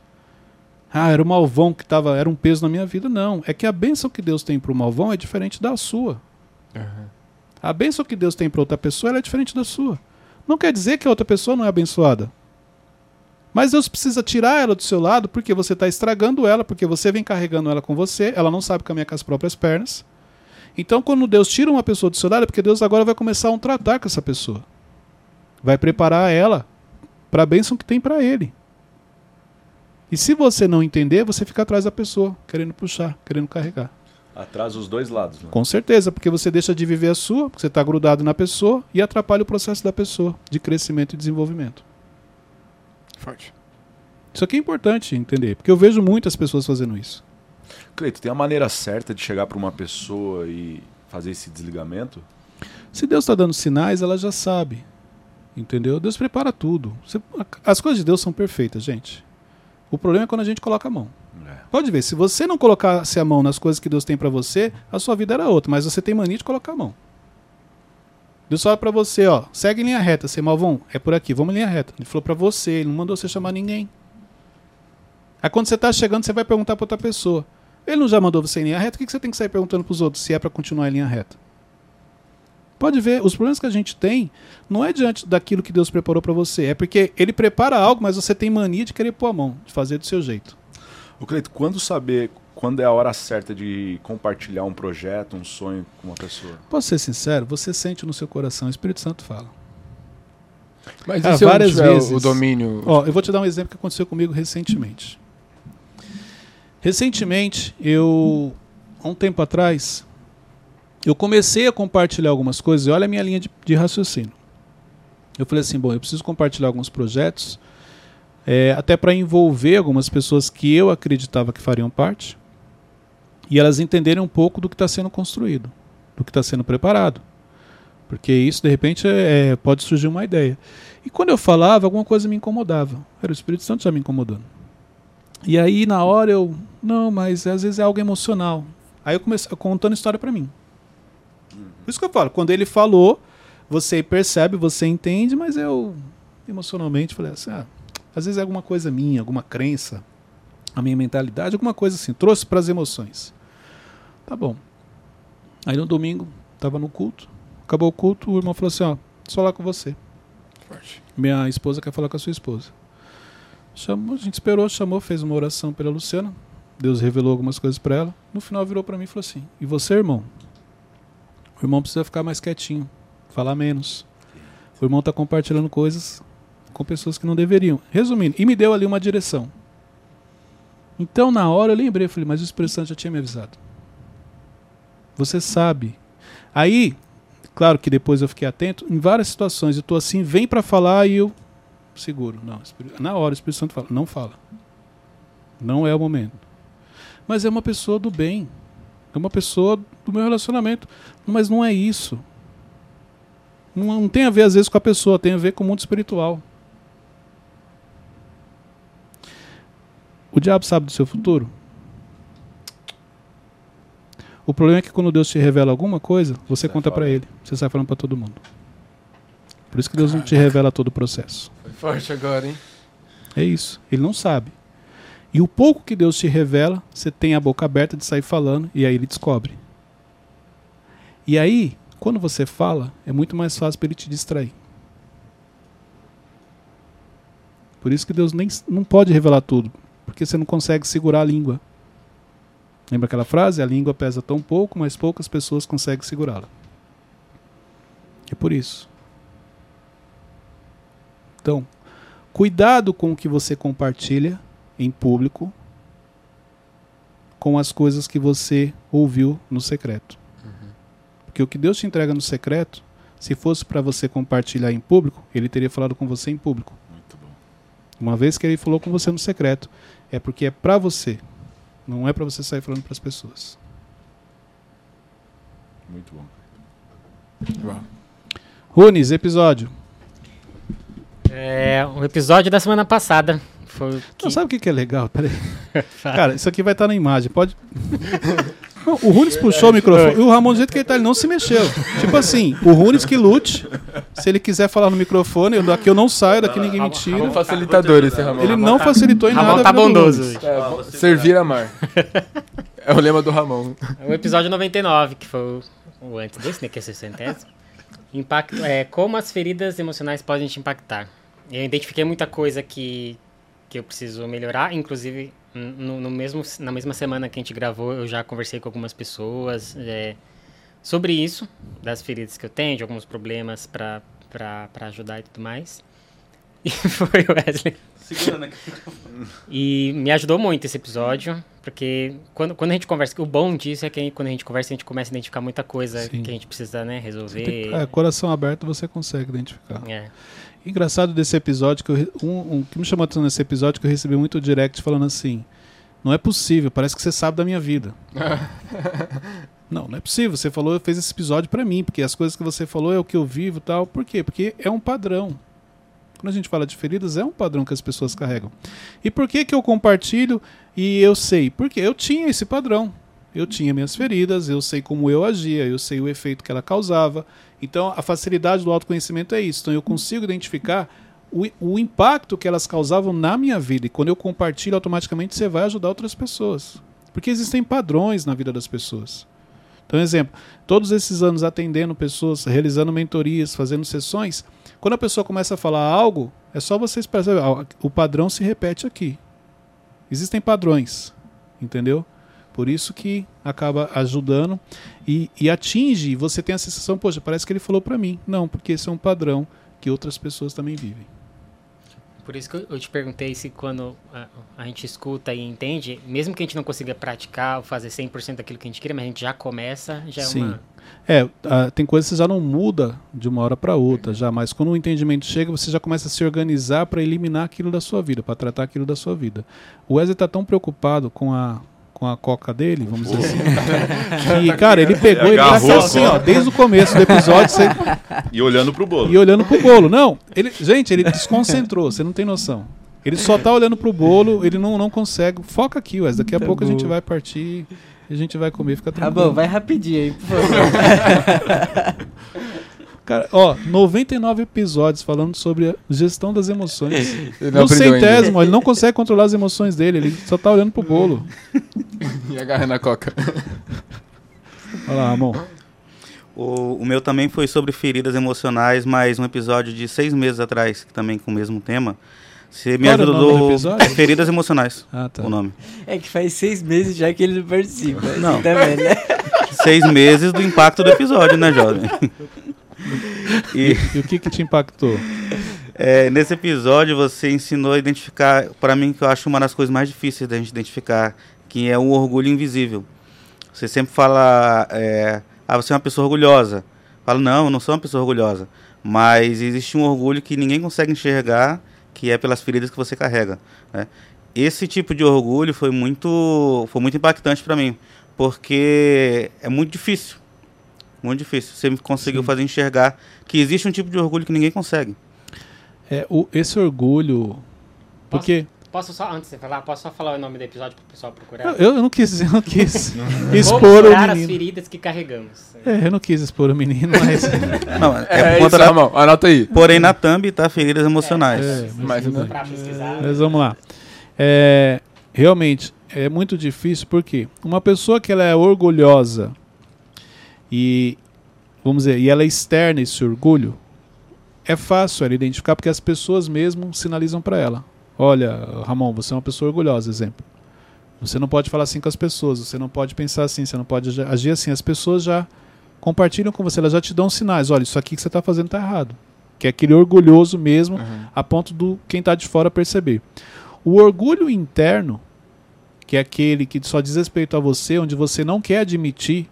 Ah, era o malvão que tava, era um peso na minha vida. Não, é que a bênção que Deus tem para o malvão é diferente da sua. Uhum. A bênção que Deus tem para outra pessoa é diferente da sua. Não quer dizer que a outra pessoa não é abençoada. Mas Deus precisa tirar ela do seu lado porque você está estragando ela, porque você vem carregando ela com você, ela não sabe caminhar com as próprias pernas. Então, quando Deus tira uma pessoa do seu lado, é porque Deus agora vai começar a um tratar com essa pessoa. Vai preparar ela para a bênção que tem para ele. E se você não entender, você fica atrás da pessoa, querendo puxar, querendo carregar. Atrás os dois lados. Né? Com certeza, porque você deixa de viver a sua, porque você está grudado na pessoa e atrapalha o processo da pessoa de crescimento e desenvolvimento. Forte. Isso aqui é importante entender, porque eu vejo muitas pessoas fazendo isso. Cleito, tem a maneira certa de chegar para uma pessoa e fazer esse desligamento? Se Deus está dando sinais, ela já sabe. Entendeu? Deus prepara tudo. Você- as coisas de Deus são perfeitas, gente. O problema é quando a gente coloca a mão. Pode ver, se você não colocasse a mão nas coisas que Deus tem pra você, a sua vida era outra, mas você tem mania de colocar a mão. Deus fala pra você, ó, segue em linha reta, você malvão, é por aqui, vamos em linha reta. Ele falou pra você, ele não mandou você chamar ninguém. Aí quando você tá chegando, você vai perguntar pra outra pessoa. Ele não já mandou você em linha reta, o que você tem que sair perguntando pros outros se é pra continuar em linha reta? Pode ver, os problemas que a gente tem não é diante daquilo que Deus preparou pra você, é porque ele prepara algo, mas você tem mania de querer pôr a mão, de fazer do seu jeito. O Cleito, quando saber quando é a hora certa de compartilhar um projeto, um sonho com uma pessoa? Posso ser sincero? Você sente no seu coração, o Espírito Santo fala. Mas Ah, várias vezes. o domínio? Ó, eu vou te dar um exemplo que aconteceu comigo recentemente. Recentemente, eu, há um tempo atrás, eu comecei a compartilhar algumas coisas, e olha a minha linha de, de raciocínio. Eu falei assim, bom, eu preciso compartilhar alguns projetos, é, até para envolver algumas pessoas que eu acreditava que fariam parte, e elas entenderem um pouco do que está sendo construído, do que está sendo preparado. Porque isso, de repente, é, pode surgir uma ideia. E quando eu falava, alguma coisa me incomodava. Era o Espírito Santo já me incomodando. E aí, na hora, eu. Não, mas às vezes é algo emocional. Aí eu comecei contando história pra mim. Por isso que eu falo, quando ele falou, você percebe, você entende, mas eu emocionalmente falei assim: ah, às vezes é alguma coisa minha, alguma crença, a minha mentalidade, alguma coisa assim. Trouxe pras emoções. Tá bom. Aí no domingo, tava no culto. Acabou o culto, o irmão falou assim: ó, só lá com você. Forte. Minha esposa quer falar com a sua esposa. Chamou, a gente esperou, chamou, fez uma oração pela Luciana. Deus revelou algumas coisas para ela. No final virou para mim e falou assim: "E você, irmão? O irmão precisa ficar mais quietinho, falar menos. O irmão está compartilhando coisas com pessoas que não deveriam." Resumindo, e me deu ali uma direção. Então, na hora eu lembrei, falei: "Mas o Espírito Santo já tinha me avisado. Você sabe." Aí, claro que depois eu fiquei atento em várias situações. Eu tô assim, vem para falar e eu seguro. Não, na hora o Espírito Santo fala, não fala. Não é o momento. Mas é uma pessoa do bem. É uma pessoa do meu relacionamento. Mas não é isso. Não, não tem a ver às vezes com a pessoa, tem a ver com o mundo espiritual. O diabo sabe do seu futuro? O problema é que quando Deus te revela alguma coisa, você Sai conta pra fora. ele. Você sai falando pra todo mundo. Por isso que Deus não te revela todo o processo. Foi forte agora, hein? É isso. Ele não sabe. E o pouco que Deus te revela, você tem a boca aberta de sair falando e aí ele descobre. E aí, quando você fala, é muito mais fácil para ele te distrair. Por isso que Deus nem não pode revelar tudo, porque você não consegue segurar a língua. Lembra aquela frase? A língua pesa tão pouco, mas poucas pessoas conseguem segurá-la. É por isso. Então, cuidado com o que você compartilha em público com as coisas que você ouviu no secreto. Porque o que Deus te entrega no secreto, se fosse para você compartilhar em público, ele teria falado com você em público. Uma vez que ele falou com você no secreto, é porque é para você, não é para você sair falando para as pessoas. Muito bom. Uau. Runes, episódio. É, o episódio da semana passada foi que... Não, sabe o que, que é legal? Peraí. Cara, isso aqui vai estar na imagem. Pode. O Runes puxou o microfone. E o Ramon, do jeito que ele tá, ele não se mexeu. Tipo assim, o Runes que lute. Se ele quiser falar no microfone, eu- daqui eu não saio, daqui ninguém me Ramon tira. facilitador esse Ramon. Ele não facilitou em Ramon nada. a tá bondoso. É, vou- servir amar. É o lema do Ramon. É o episódio 99, que foi o, o antes desse, né, que é 60. Impacto, é, como as feridas emocionais podem te impactar. Eu identifiquei muita coisa que, que eu preciso melhorar, inclusive no, no mesmo, na mesma semana que a gente gravou, eu já conversei com algumas pessoas é, sobre isso, das feridas que eu tenho, de alguns problemas para ajudar e tudo mais. E foi o Wesley. Segurando aqui. E me ajudou muito esse episódio, porque quando, quando a gente conversa, o bom disso é que quando a gente conversa, a gente começa a identificar muita coisa Sim. que a gente precisa né, Tem- resolver. é, coração aberto você consegue identificar. É. Engraçado desse episódio, que eu, um, um que me chamou a atenção nesse episódio, que eu recebi muito direct falando assim: Não é possível, parece que você sabe da minha vida. não, não é possível. Você falou, fez esse episódio pra mim, porque as coisas que você falou é o que eu vivo e tal. Por quê? Porque é um padrão. Quando a gente fala de feridas, é um padrão que as pessoas carregam. E por que, que eu compartilho e eu sei? Porque eu tinha esse padrão. Eu tinha minhas feridas, eu sei como eu agia, eu sei o efeito que ela causava. Então, a facilidade do autoconhecimento é isso. Então, eu consigo identificar o, o impacto que elas causavam na minha vida. E quando eu compartilho, automaticamente você vai ajudar outras pessoas. Porque existem padrões na vida das pessoas. Então, exemplo, todos esses anos atendendo pessoas, realizando mentorias, fazendo sessões, quando a pessoa começa a falar algo, é só vocês perceberem, ó, o padrão se repete aqui. Existem padrões, entendeu? Por isso que acaba ajudando e, e atinge, você tem a sensação, poxa, parece que ele falou pra mim. Não, porque esse é um padrão que outras pessoas também vivem. Por isso que eu- te perguntei se quando a, a gente escuta e entende, mesmo que a gente não consiga praticar ou fazer 100% daquilo que a gente queria, mas a gente já começa, já é Sim. uma... É, tem coisas que você já não muda de uma hora para outra, já, mas quando o entendimento chega, você já começa a se organizar para eliminar aquilo da sua vida, para tratar aquilo da sua vida. O Wesley tá tão preocupado com a com a coca dele, vamos dizer assim, que, cara, ele pegou, ele tá Agarrou a assim, ó, desde o começo do episódio, você, E olhando pro bolo. e olhando pro bolo. Não, ele, gente, ele desconcentrou, você não tem noção. Ele só tá olhando pro bolo, ele não, não consegue. Foca aqui, Wesley, daqui a Tá pouco a gente bom. vai partir e a gente vai comer, fica Tá tranquilo. bom, vai rapidinho aí, por favor. Cara, ó, 99 episódios falando sobre a gestão das emoções. No aprendeu ainda. centésimo, ele não consegue controlar as emoções dele, ele só tá olhando pro bolo. E agarrando a coca. Olha lá, Ramon. O, o meu também foi sobre feridas emocionais, mas um episódio de seis meses atrás, que também com o mesmo tema. Você me Qual era o nome do ajudou. episódio? É Feridas emocionais, Ah, tá. o nome. É que faz seis meses já que ele não participa. Não. Você tá vendo, né? Seis meses do impacto do episódio, né, jovem? E E o que que te impactou? é, nesse episódio você ensinou a identificar, para mim, que eu acho uma das coisas mais difíceis da gente identificar, que é o orgulho invisível. Você sempre fala, é, ah, você é uma pessoa orgulhosa. Fala, não, eu não sou uma pessoa orgulhosa. Mas existe um orgulho que ninguém consegue enxergar, que é pelas feridas que você carrega. né? Esse tipo de orgulho foi muito, foi muito impactante para mim, porque é muito difícil. Muito difícil. Você conseguiu Sim. fazer enxergar que existe um tipo de orgulho que ninguém consegue. É, o, esse orgulho. Porque. Posso só, antes de você falar, posso só falar o nome do episódio para o pessoal procurar? Eu, eu não quis, eu não quis expor o curar as menino. feridas que carregamos. É, eu não quis expor o menino, mas. Não, é, É, por isso, da- Ramon. Anota aí. Porém, na thumb tá feridas emocionais. É, Mas não- bem. Para pesquisar. Mas vamos lá. É, realmente, é muito difícil porque uma pessoa que ela é orgulhosa e, vamos dizer, e ela externa esse orgulho, é fácil ela identificar porque as pessoas mesmo sinalizam para ela. Olha, Ramon, você é uma pessoa orgulhosa, exemplo. Você não pode falar assim com as pessoas, você não pode pensar assim, você não pode agi- agir assim. As pessoas já compartilham com você, elas já te dão sinais. Olha, isso aqui que você está fazendo está errado. Que é aquele orgulhoso mesmo, Uhum. a ponto do quem está de fora perceber. O orgulho interno, que é aquele que só diz respeito a você, onde você não quer admitir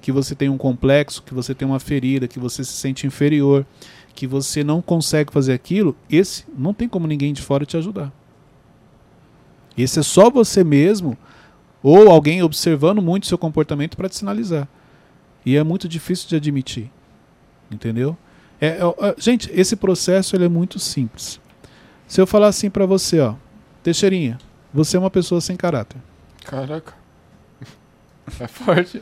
que você tem um complexo, que você tem uma ferida, que você se sente inferior, que você não consegue fazer aquilo, esse não tem como ninguém de fora te ajudar. Esse é só você mesmo ou alguém observando muito seu comportamento para te sinalizar. E é muito difícil de admitir. Entendeu? É, é, é, gente, esse processo ele é muito simples. Se eu falar assim pra você, ó, Teixeirinha, você é uma pessoa sem caráter. Caraca. É forte.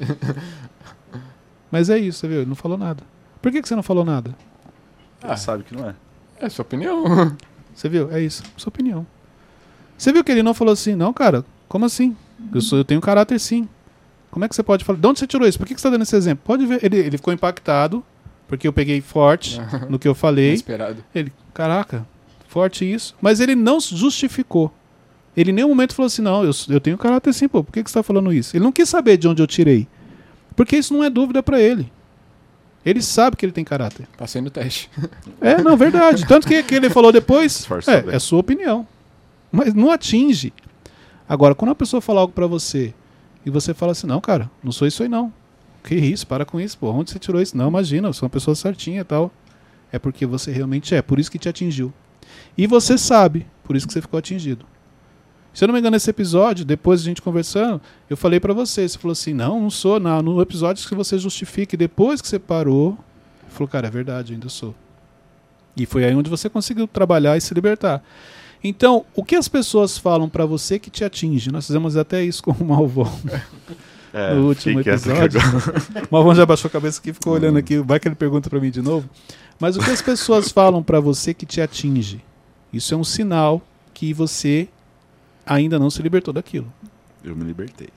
Mas é isso, você viu? Ele não falou nada. Por que, que você não falou nada? Ele sabe que não é. É sua opinião. Você viu? É isso. Sua opinião. Você viu que ele não falou assim, não, cara? Como assim? Eu, sou, eu tenho caráter sim. Como é que você pode falar? De onde você tirou isso? Por que, que você está dando esse exemplo? Pode ver. Ele, ele ficou impactado, Porque eu peguei forte no que eu falei. Inesperado. Ele, caraca, forte isso. Mas ele não justificou. Ele em nenhum momento falou assim, não, eu, eu tenho caráter sim, pô, por que, que você está falando isso? Ele não quis saber de onde eu tirei. Porque isso não é dúvida para ele. Ele sabe que ele tem caráter. Passei no teste. É, não, verdade. Tanto que, que ele falou depois, é, é sua opinião. Mas não atinge. Agora, quando a pessoa fala algo pra você e você fala assim, não, cara, não sou isso aí não. Que isso, para com isso, pô. Onde você tirou isso? Não, imagina, eu sou uma pessoa certinha e tal. É porque você realmente é, por isso que te atingiu. E você sabe, por isso que você ficou atingido. Se eu não me engano, nesse episódio, depois a gente conversando, eu falei pra você, você falou assim, não, não sou, não. No episódio que você justifique, depois que você parou, falou, cara, é verdade, eu ainda sou. E foi aí onde você conseguiu trabalhar e se libertar. Então, o que as pessoas falam pra você que te atinge? Nós fizemos até isso com o Malvão É, no último episódio. o Malvão já baixou a cabeça aqui e ficou olhando aqui. Vai que ele pergunta pra mim de novo. Mas o que as pessoas falam pra você que te atinge? Isso é um sinal que você ainda não se libertou daquilo. Eu me libertei.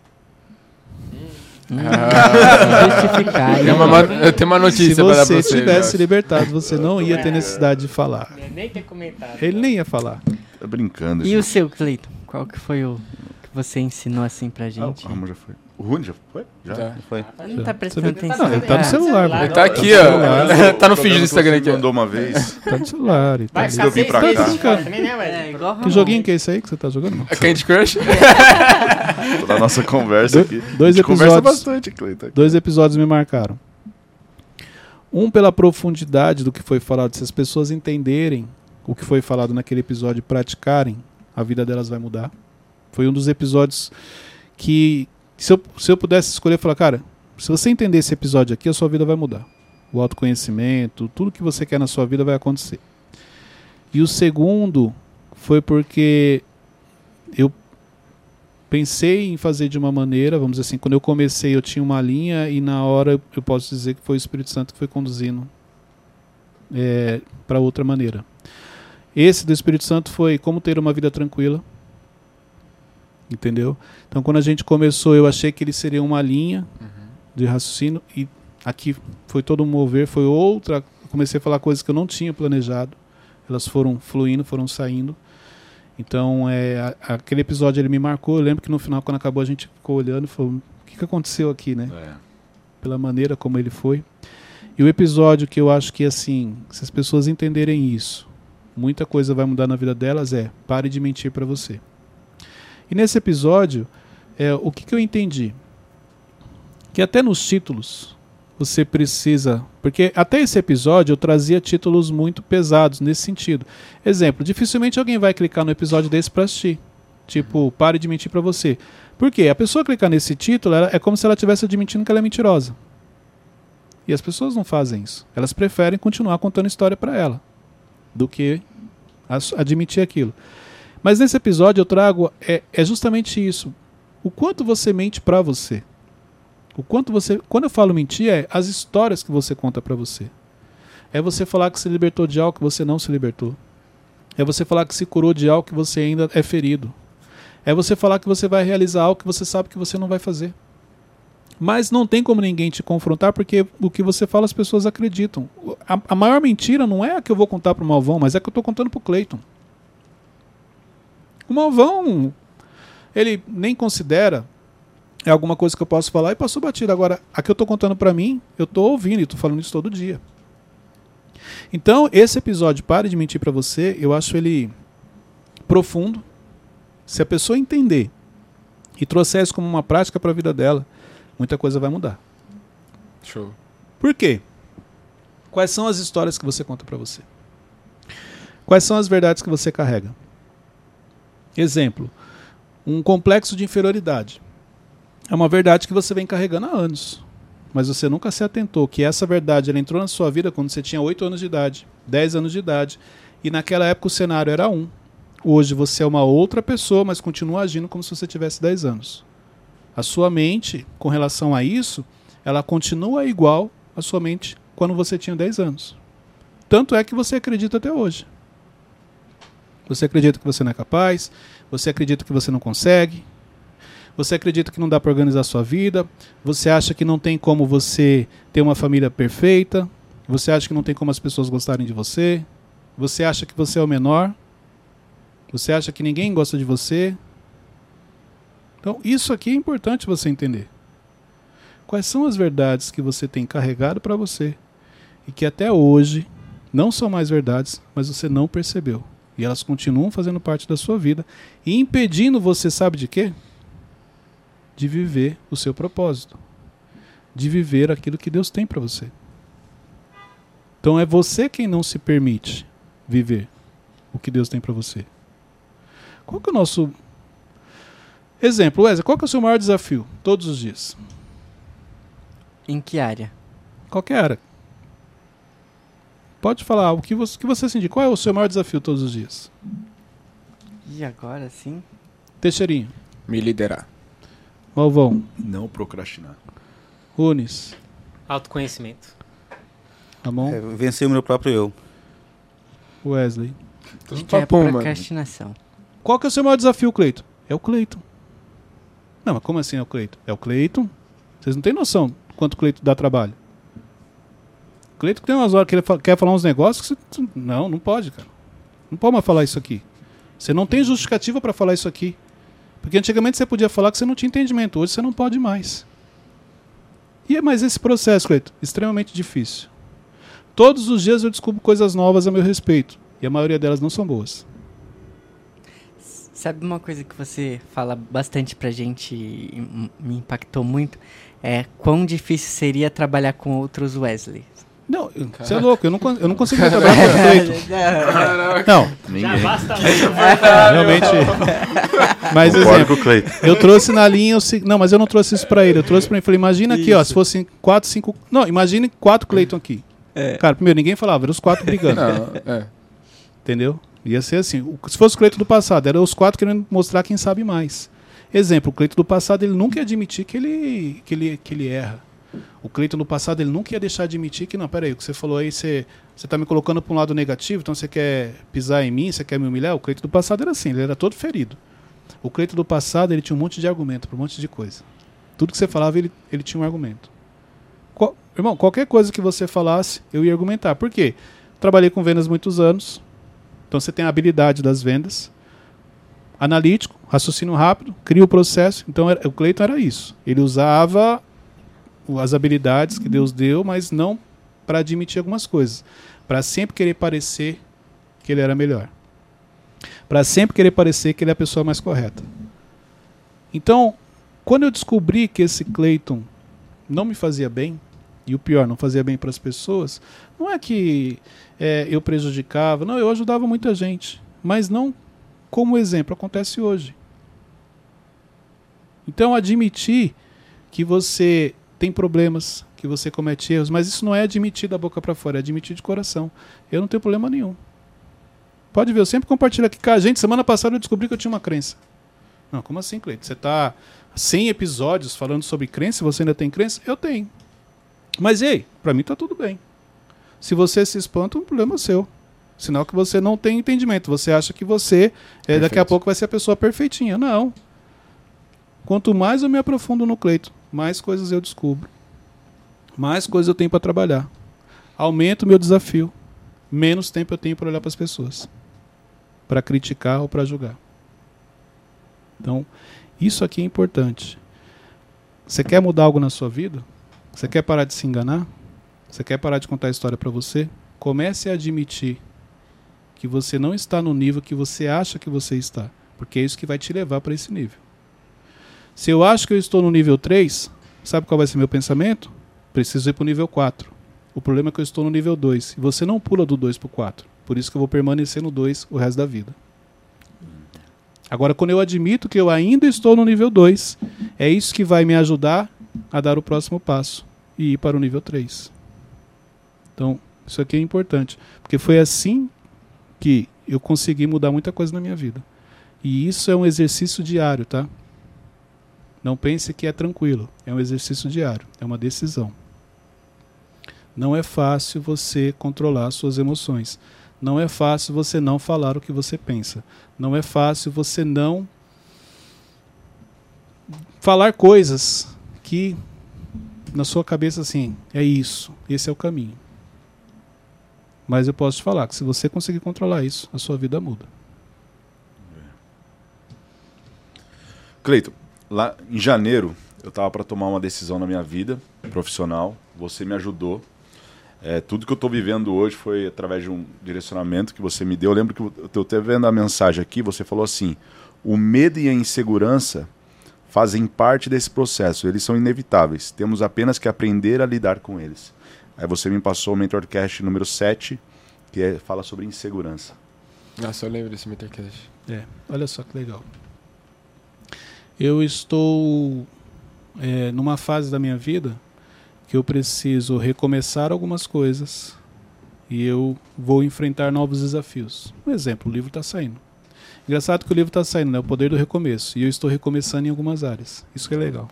Justificar. Tem uma, eu tenho uma notícia se pra dar pra você você. tivesse se libertado, você não ia ter necessidade de falar. Não ia nem ter comentado. Ele nem ia falar. Tá brincando. E gente. o seu, Cleiton? Qual que foi o que você ensinou assim pra Ah, gente? o Ramon já foi. O Rune já foi? Já? Tá. Foi. Não tá prestando vê- atenção. Não, ele tá no celular. Ele tá aqui, ó. tá no feed do Instagram aqui. mandou uma vez. Tá no celular. e tá ali. ficar eu pra cá. Que joguinho que é esse aí que você tá jogando? Candy Crush? Toda a nossa conversa aqui. Dois episódios. bastante, Cleiton. Dois episódios me marcaram. Um pela profundidade do que foi falado. Se as pessoas entenderem o que foi falado naquele episódio e praticarem, a vida delas vai mudar. Foi um dos episódios que, se eu, se eu pudesse escolher, falar, cara, se você entender esse episódio aqui, a sua vida vai mudar. O autoconhecimento, tudo que você quer na sua vida vai acontecer. E o segundo foi porque eu pensei em fazer de uma maneira, vamos dizer assim, quando eu comecei eu tinha uma linha e na hora eu- posso dizer que foi o Espírito Santo que foi conduzindo para outra maneira. Esse do Espírito Santo foi como ter uma vida tranquila. Entendeu? Então quando a gente começou eu achei que ele seria uma linha de raciocínio e aqui foi todo um mover, foi outra, comecei a falar coisas que eu não tinha planejado. Elas foram fluindo, foram saindo. Então, é, a- aquele episódio ele me marcou. Eu lembro que no final, quando acabou, a gente ficou olhando e falou: o que, que aconteceu aqui, né? É. Pela maneira como ele foi. E o episódio que eu acho que, assim, se as pessoas entenderem isso, muita coisa vai mudar na vida delas é: pare de mentir para você. E nesse episódio, é, o que, que eu entendi? Que até nos títulos você precisa. Porque até esse episódio eu trazia títulos muito pesados nesse sentido. Exemplo, dificilmente alguém vai clicar no episódio desse para assistir. Tipo, pare de mentir para você. Por quê? A pessoa clicar nesse título ela- é como se ela estivesse admitindo que ela é mentirosa. E as pessoas não fazem isso. Elas preferem continuar contando história para ela do que admitir aquilo. Mas nesse episódio eu trago é, é justamente isso. O quanto você mente para você. O quanto você, quando eu falo mentir é as histórias que você conta para você. É você falar que se libertou de algo que você não se libertou. É você falar que se curou de algo que você ainda é ferido. É você falar que você vai realizar algo que você sabe que você não vai fazer. Mas não tem como ninguém te confrontar porque o que você fala as pessoas acreditam. A, a maior mentira não é a que eu vou contar pro Malvão, mas é a que eu tô contando pro Cleiton. O Malvão, ele nem considera é alguma coisa que eu posso falar e passou batido. Agora, a que eu tô contando pra mim, eu tô ouvindo e tô falando isso todo dia. Então, esse episódio, pare de mentir pra você, eu acho ele profundo. Se a pessoa entender e trouxer isso como uma prática para a vida dela, muita coisa vai mudar. Show. Por quê? Quais são as histórias que você conta para você? Quais são as verdades que você carrega? Exemplo: um complexo de inferioridade. É uma verdade que você vem carregando há anos, mas você nunca se atentou que essa verdade ela entrou na sua vida quando você tinha 8 anos de idade, 10 anos de idade, e naquela época o cenário era um. Hoje você é uma outra pessoa, mas continua agindo como se você tivesse 10 anos. A sua mente, com relação a isso, ela continua igual à sua mente quando você tinha 10 anos. Tanto é que você acredita até hoje. Você acredita que você não é capaz, você acredita que você não consegue, você acredita que não dá para organizar a sua vida, você acha que não tem como você ter uma família perfeita, Você acha que não tem como as pessoas gostarem de você? Você acha que você é o menor? Você acha que ninguém gosta de você? Então, isso aqui é importante você entender. Quais são as verdades que você tem carregado para você e que até hoje não são mais verdades, mas você não percebeu. E elas continuam fazendo parte da sua vida e impedindo você, sabe de quê? De viver o seu propósito. De viver aquilo que Deus tem para você. Então é você quem não se permite viver o que Deus tem para você. Qual que é o nosso exemplo, Wesley? Qual que é o seu maior desafio todos os dias? Em que área? Qualquer área. Pode falar o que você, o que você sentir. Qual é o seu maior desafio todos os dias? E agora sim? Teixeirinho, Me liderar. Malvão, Não procrastinar. Runes, Autoconhecimento. Ramon, É, vencer o meu próprio eu. Wesley. Acho que Papum, é mano. procrastinação. Qual que é o seu maior desafio, Cleito? É o Cleiton. Não, mas como assim é o Cleiton? É o Cleiton. Vocês não têm noção quanto o Cleiton dá trabalho. O Cleiton tem umas horas que ele fa- quer falar uns negócios que você... Não, não pode, cara. Não pode mais falar isso aqui. Você não tem justificativa para falar isso aqui. Porque antigamente você podia falar que você não tinha entendimento. Hoje você não pode mais. E é mais esse processo, Cleiton, extremamente difícil. Todos os dias eu descubro coisas novas a meu respeito. E a maioria delas não são boas. Sabe uma coisa que você fala bastante pra gente e me impactou muito? É quão difícil seria trabalhar com outros Wesley. Não, você é louco, eu não, eu não conseguiria trabalhar com o Cleiton. Não, Já basta realmente. Mas exemplo, Cleiton. eu trouxe na linha. Não, mas eu não trouxe isso pra ele. Eu trouxe pra ele. Falei, imagina aqui, ó, se fossem quatro, cinco. Não, imagine quatro Cleiton aqui. Cara, primeiro, ninguém falava, eram os quatro brigando. Não, é. Entendeu? Ia ser assim. Se fosse o Cleito do passado, eram os quatro querendo mostrar quem sabe mais. Exemplo, o Cleito do passado ele nunca ia admitir que ele, que ele, que ele erra. O Cleiton do passado ele nunca ia deixar de admitir que, não, peraí, o que você falou aí, você, você tá me colocando para um lado negativo, então você quer pisar em mim, você quer me humilhar? O Cleiton do passado era assim, ele era todo ferido. O Cleiton do passado ele tinha um monte de argumento, para um monte de coisa. Tudo que você falava, ele, ele tinha um argumento. Qual- irmão, qualquer coisa que você falasse, eu ia argumentar. Por quê? Trabalhei com vendas muitos anos, então você tem a habilidade das vendas. Analítico, raciocínio rápido, cria o processo. Então era- o Cleiton era isso. Ele usava as habilidades que Deus deu, mas não para admitir algumas coisas. Para sempre querer parecer que ele era melhor. Para sempre querer parecer que ele é a pessoa mais correta. Então, quando eu descobri que esse Cleiton não me fazia bem, e o pior, não fazia bem para as pessoas, não é que é, eu prejudicava, não, eu ajudava muita gente, mas não como exemplo, acontece hoje. Então, admitir que você tem problemas, que você comete erros, mas isso não é admitir da boca para fora, é admitir de coração. Eu não tenho problema nenhum. Pode ver, eu sempre compartilho aqui com a gente. Semana passada eu descobri que eu tinha uma crença. Não, como assim, Cleito? Você está 100 episódios falando sobre crença você ainda tem crença? Eu tenho. Mas ei, para mim tá tudo bem. Se você se espanta, um problema é seu. Sinal que você não tem entendimento. Você acha que você eh, daqui a pouco vai ser a pessoa perfeitinha. Não. Quanto mais eu me aprofundo no Cleito, mais coisas eu descubro. Mais coisas eu tenho para trabalhar. Aumento o meu desafio. Menos tempo eu tenho para olhar para as pessoas. Para criticar ou para julgar. Então, isso aqui é importante. Você quer mudar algo na sua vida? Você quer parar de se enganar? Você quer parar de contar a história para você? Comece a admitir que você não está no nível que você acha que você está, porque é isso que vai te levar para esse nível. Se eu acho que eu estou no nível 3, sabe qual vai ser meu pensamento? Preciso ir para o nível 4. O problema é que eu estou no nível 2 e você não pula do 2 para o 4. Por isso que eu vou permanecer no 2 o resto da vida. Agora, quando eu admito que eu ainda estou no nível 2, é isso que vai me ajudar a dar o próximo passo e ir para o nível 3. Então, isso aqui é importante, porque foi assim que eu consegui mudar muita coisa na minha vida. E isso é um exercício diário, tá? Não pense que é tranquilo, é um exercício diário, é uma decisão. Não é fácil você controlar suas emoções. Não é fácil você não falar o que você pensa. Não é fácil você não falar coisas que na sua cabeça assim, é isso, esse é o caminho. Mas eu posso te falar que se você conseguir controlar isso, a sua vida muda. Cleiton, lá em janeiro eu estava para tomar uma decisão na minha vida profissional. Você me ajudou. É, tudo que eu estou vivendo hoje foi através de um direcionamento que você me deu. Eu lembro que eu estou vendo a mensagem aqui. Você falou assim: o medo e a insegurança fazem parte desse processo. Eles são inevitáveis. Temos apenas que aprender a lidar com eles. Aí você me passou o Mentorcast número 7, que é, fala sobre insegurança. Nossa, eu lembro desse Mentorcast. É, olha só que legal. Eu estou é, numa fase da minha vida que eu preciso recomeçar algumas coisas e eu vou enfrentar novos desafios. Um exemplo, o livro está saindo. Engraçado que o livro está saindo, né? O poder do recomeço. E eu estou recomeçando em algumas áreas. Isso que é legal.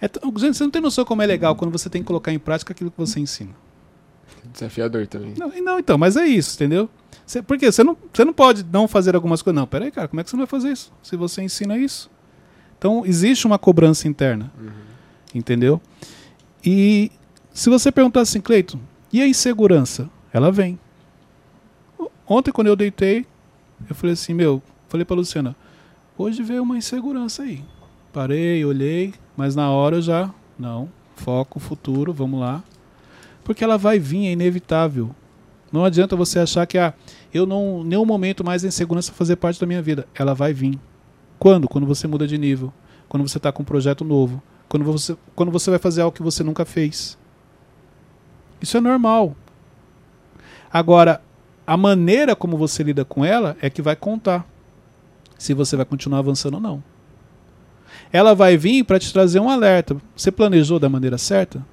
É gente, você não tem noção como é legal quando você tem que colocar em prática aquilo que você ensina. Desafiador também. Não, não então, mas é isso, entendeu? Você, porque você não, você não pode não fazer algumas coisas. Não, peraí, cara, como é que você não vai fazer isso? Se você ensina isso. Então, existe uma cobrança interna. Uhum. Entendeu? E se você perguntar assim, Cleiton, e a insegurança? Ela vem. Ontem, quando eu deitei, eu falei assim, meu, falei pra Luciana, hoje veio uma insegurança aí. Parei, olhei, mas na hora eu já, não, foco, futuro, vamos lá. Porque ela vai vir, é inevitável. Não adianta você achar que ah, eu não, nenhum momento mais a insegurança fazer parte da minha vida. Ela vai vir. Quando? Quando você muda de nível. Quando você está com um projeto novo. Quando você, quando você vai fazer algo que você nunca fez. Isso é normal. Agora, a maneira como você lida com ela é que vai contar se você vai continuar avançando ou não. Ela vai vir para te trazer um alerta. Você planejou da maneira certa?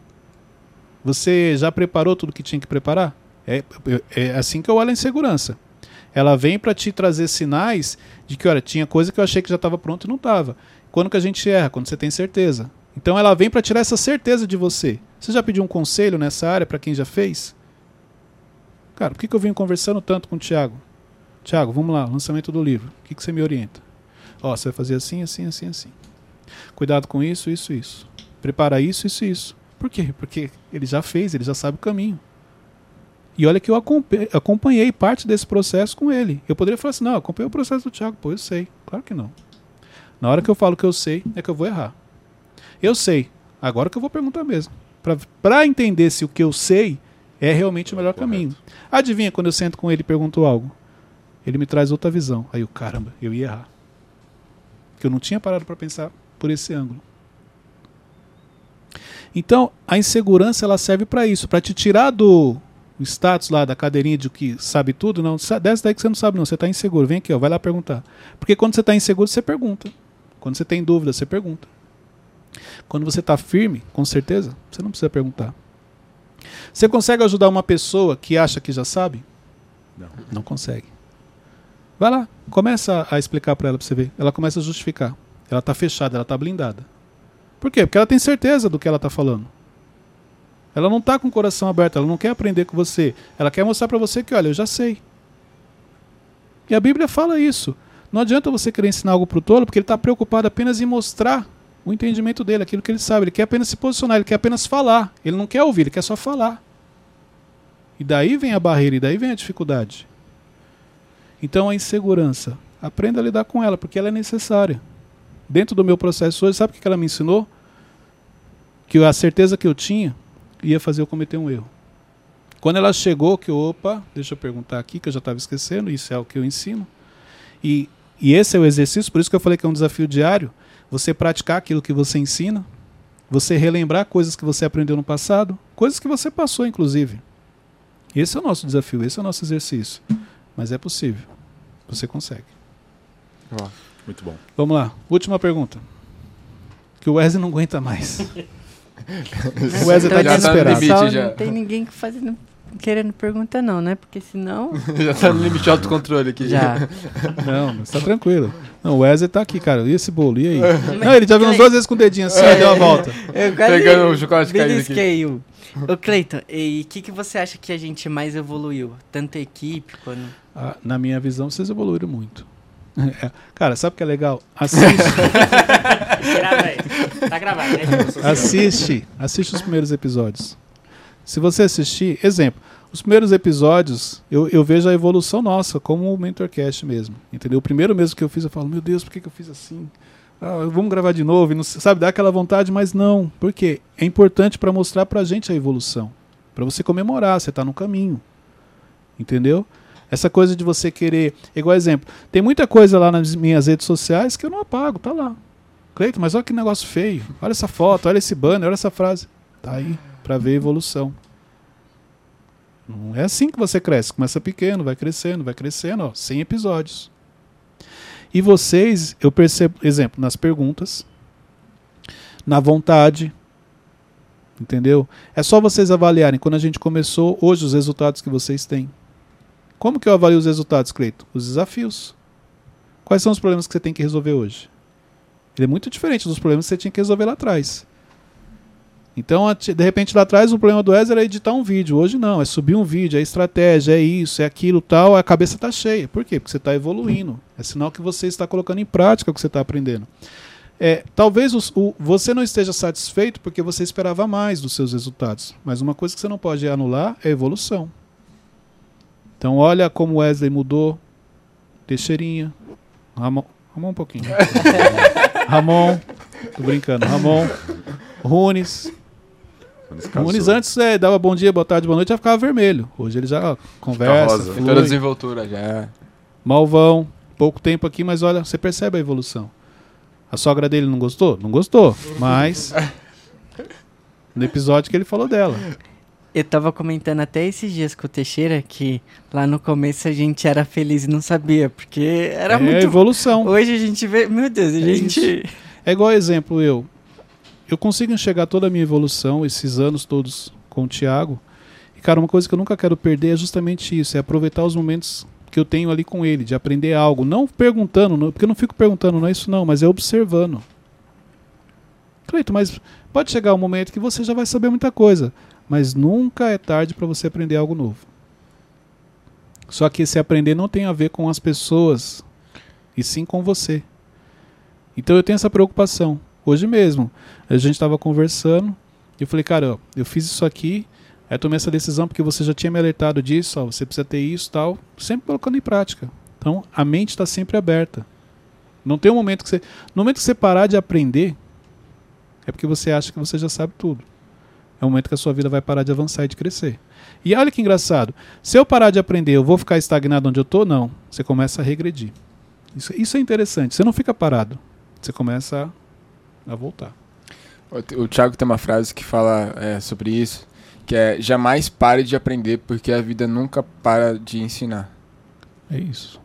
Você já preparou tudo que tinha que preparar? É, é assim que eu olho a insegurança. Ela vem para te trazer sinais de que, olha, tinha coisa que eu achei que já estava pronto e não estava. Quando que a gente erra? Quando você tem certeza. Então ela vem para tirar essa certeza de você. Você já pediu um conselho nessa área para quem já fez? Cara, por que, que eu venho conversando tanto com o Thiago? Thiago, vamos lá, lançamento do livro. O que, que você me orienta? Ó, você vai fazer assim, assim, assim, assim. Cuidado com isso, isso, isso. Prepara isso, isso, isso. Por quê? Porque ele já fez, ele já sabe o caminho. E olha que eu acompanhei parte desse processo com ele. Eu poderia falar assim, não, eu acompanhei o processo do Thiago. Pô, eu sei. Claro que não. Na hora que eu falo que eu sei, é que eu vou errar. Eu sei. Agora que eu vou perguntar mesmo. Para entender se o que eu sei é realmente o melhor Correto. caminho. Adivinha quando eu sento com ele e pergunto algo? Ele me traz outra visão. Aí eu, caramba, eu ia errar. Porque eu não tinha parado para pensar por esse ângulo. Então, a insegurança ela serve para isso, para te tirar do status lá da cadeirinha de que sabe tudo, não, desce daí que você não sabe não, você está inseguro, vem aqui, ó, vai lá perguntar. Porque quando você está inseguro, você pergunta. Quando você tem dúvida, você pergunta. Quando você está firme, com certeza, você não precisa perguntar. Você consegue ajudar uma pessoa que acha que já sabe? Não. Não consegue. Vai lá, começa a explicar para ela para você ver. Ela começa a justificar. Ela está fechada, ela está blindada. Por quê? Porque ela tem certeza do que ela está falando. Ela não está com o coração aberto, ela não quer aprender com você. Ela quer mostrar para você que, olha, eu já sei. E a Bíblia fala isso. Não adianta você querer ensinar algo para o tolo, porque ele está preocupado apenas em mostrar o entendimento dele, aquilo que ele sabe. Ele quer apenas se posicionar, ele quer apenas falar. Ele não quer ouvir, ele quer só falar. E daí vem a barreira, e daí vem a dificuldade. Então a insegurança, aprenda a lidar com ela, porque ela é necessária. Dentro do meu processo hoje, sabe o que ela me ensinou? Que a certeza que eu tinha ia fazer eu cometer um erro. Quando ela chegou, que opa, deixa eu perguntar aqui, que eu já estava esquecendo, isso é o que eu ensino. E, e esse é o exercício, por isso que eu falei que é um desafio diário. Você praticar aquilo que você ensina, você relembrar coisas que você aprendeu no passado, coisas que você passou, inclusive. Esse é o nosso desafio, esse é o nosso exercício. Mas é possível. Você consegue. Muito bom. Vamos lá. Última pergunta. Que o Wesley não aguenta mais. o Wesley está tá desesperado. Tá já. Não tem ninguém fazendo, querendo pergunta não, né? Porque senão... já está no limite de autocontrole aqui. Já. não, mas tá tranquilo. Não, o Wesley tá aqui, cara. E esse bolo? E aí? não, ele já viu umas duas vezes com o dedinho assim, é, deu a volta. Pegando o chocolate caído aqui. Ô, Cleiton, e o que, que você acha que a gente mais evoluiu? Tanto a equipe quanto... Ah, na minha visão, vocês evoluíram muito. É. Cara, sabe o que é legal? Assiste. tá gravado, né? Assiste. Assiste os primeiros episódios. Se você assistir, exemplo, os primeiros episódios, eu, eu vejo a evolução nossa, como o Mentorcast mesmo. Entendeu? O primeiro mesmo que eu fiz, eu falo, meu Deus, por que, que eu fiz assim? Ah, vamos gravar de novo, e não, sabe, dá aquela vontade, mas não. Por quê? É importante para mostrar pra gente a evolução. Para você comemorar, você tá no caminho. Entendeu? Essa coisa de você querer. Igual exemplo, tem muita coisa lá nas minhas redes sociais que eu não apago, tá lá. Cleiton, mas olha que negócio feio. Olha essa foto, olha esse banner, olha essa frase. Tá aí, pra ver evolução. Não é assim que você cresce. Começa pequeno, vai crescendo, vai crescendo, ó, 100 episódios. E vocês, eu percebo, exemplo, nas perguntas, na vontade, entendeu? É só vocês avaliarem. Quando a gente começou, hoje, os resultados que vocês têm. Como que eu avalio os resultados, Cleito? Os desafios. Quais são os problemas que você tem que resolver hoje? Ele é muito diferente dos problemas que você tinha que resolver lá atrás. Então, de repente, lá atrás, o problema do Wesley era editar um vídeo. Hoje não, é subir um vídeo, é estratégia, é isso, é aquilo tal. A cabeça está cheia. Por quê? Porque você está evoluindo. É sinal que você está colocando em prática o que você está aprendendo. É, talvez os- o- você não esteja satisfeito porque você esperava mais dos seus resultados. Mas uma coisa que você não pode anular é a evolução. Então, olha como Wesley mudou. Teixeirinha. Ramon, Ramon um pouquinho. Ramon. Tô brincando. Ramon. Runes. Nunes antes é, dava bom dia, boa tarde, boa noite, já ficava vermelho. Hoje ele já ó, conversa. Tem toda a desenvoltura já. malvão, pouco tempo aqui, mas olha, você percebe a evolução. A sogra dele não gostou? Não gostou, mas no episódio que ele falou dela. Eu tava comentando até esses dias com o Teixeira que lá no começo a gente era feliz e não sabia, porque era é muito. evolução. Hoje a gente vê. Meu Deus, a É gente. É igual exemplo eu. Eu consigo enxergar toda a minha evolução, esses anos todos com o Thiago. E, cara, uma coisa que eu nunca quero perder é justamente isso: é aproveitar os momentos que eu tenho ali com ele, de aprender algo. Não perguntando, porque eu não fico perguntando, não é isso não, mas é observando. Cleito, mas pode chegar um momento que você já vai saber muita coisa, mas nunca é tarde para você aprender algo novo. Só que esse aprender não tem a ver com as pessoas, e sim com você. Então eu tenho essa preocupação. Hoje mesmo, a gente estava conversando e eu falei, cara, eu fiz isso aqui, aí tomei essa decisão porque você já tinha me alertado disso, ó, você precisa ter isso tal, sempre colocando em prática. Então a mente está sempre aberta. Não tem um momento que você. No momento que você parar de aprender, é porque você acha que você já sabe tudo. É o momento que a sua vida vai parar de avançar e de crescer. E olha que engraçado. Se eu parar de aprender, eu vou ficar estagnado onde eu estou? Não. Você começa a regredir. Isso, isso é interessante. Você não fica parado. Você começa a, a voltar. O, o Thiago tem uma frase que fala é, sobre isso, que é jamais pare de aprender, porque a vida nunca para de ensinar. É isso.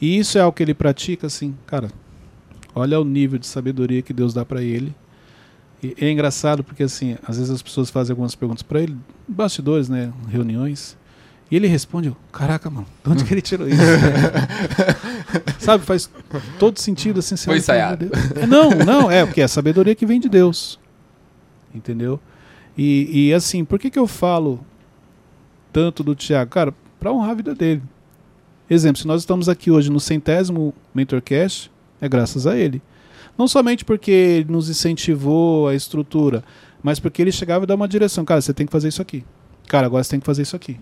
E isso é algo que ele pratica, assim, cara. Olha o nível de sabedoria que Deus dá para ele. E é engraçado porque, assim, às vezes as pessoas fazem algumas perguntas para ele, bastidores, né, reuniões, e ele responde: Caraca, mano, de onde que ele tirou isso? Sabe, faz todo sentido assim. Foi ensaiado. É, não, não, é porque é a sabedoria que vem de Deus. Entendeu? E, e assim, por que, que eu falo tanto do Tiago? Cara, para honrar a vida dele. Exemplo, se nós estamos aqui hoje no centésimo Mentorcast, é graças a ele. Não somente porque ele nos incentivou a estrutura, mas porque ele chegava e dava uma direção. Cara, você tem que fazer isso aqui. Cara, agora você tem que fazer isso aqui.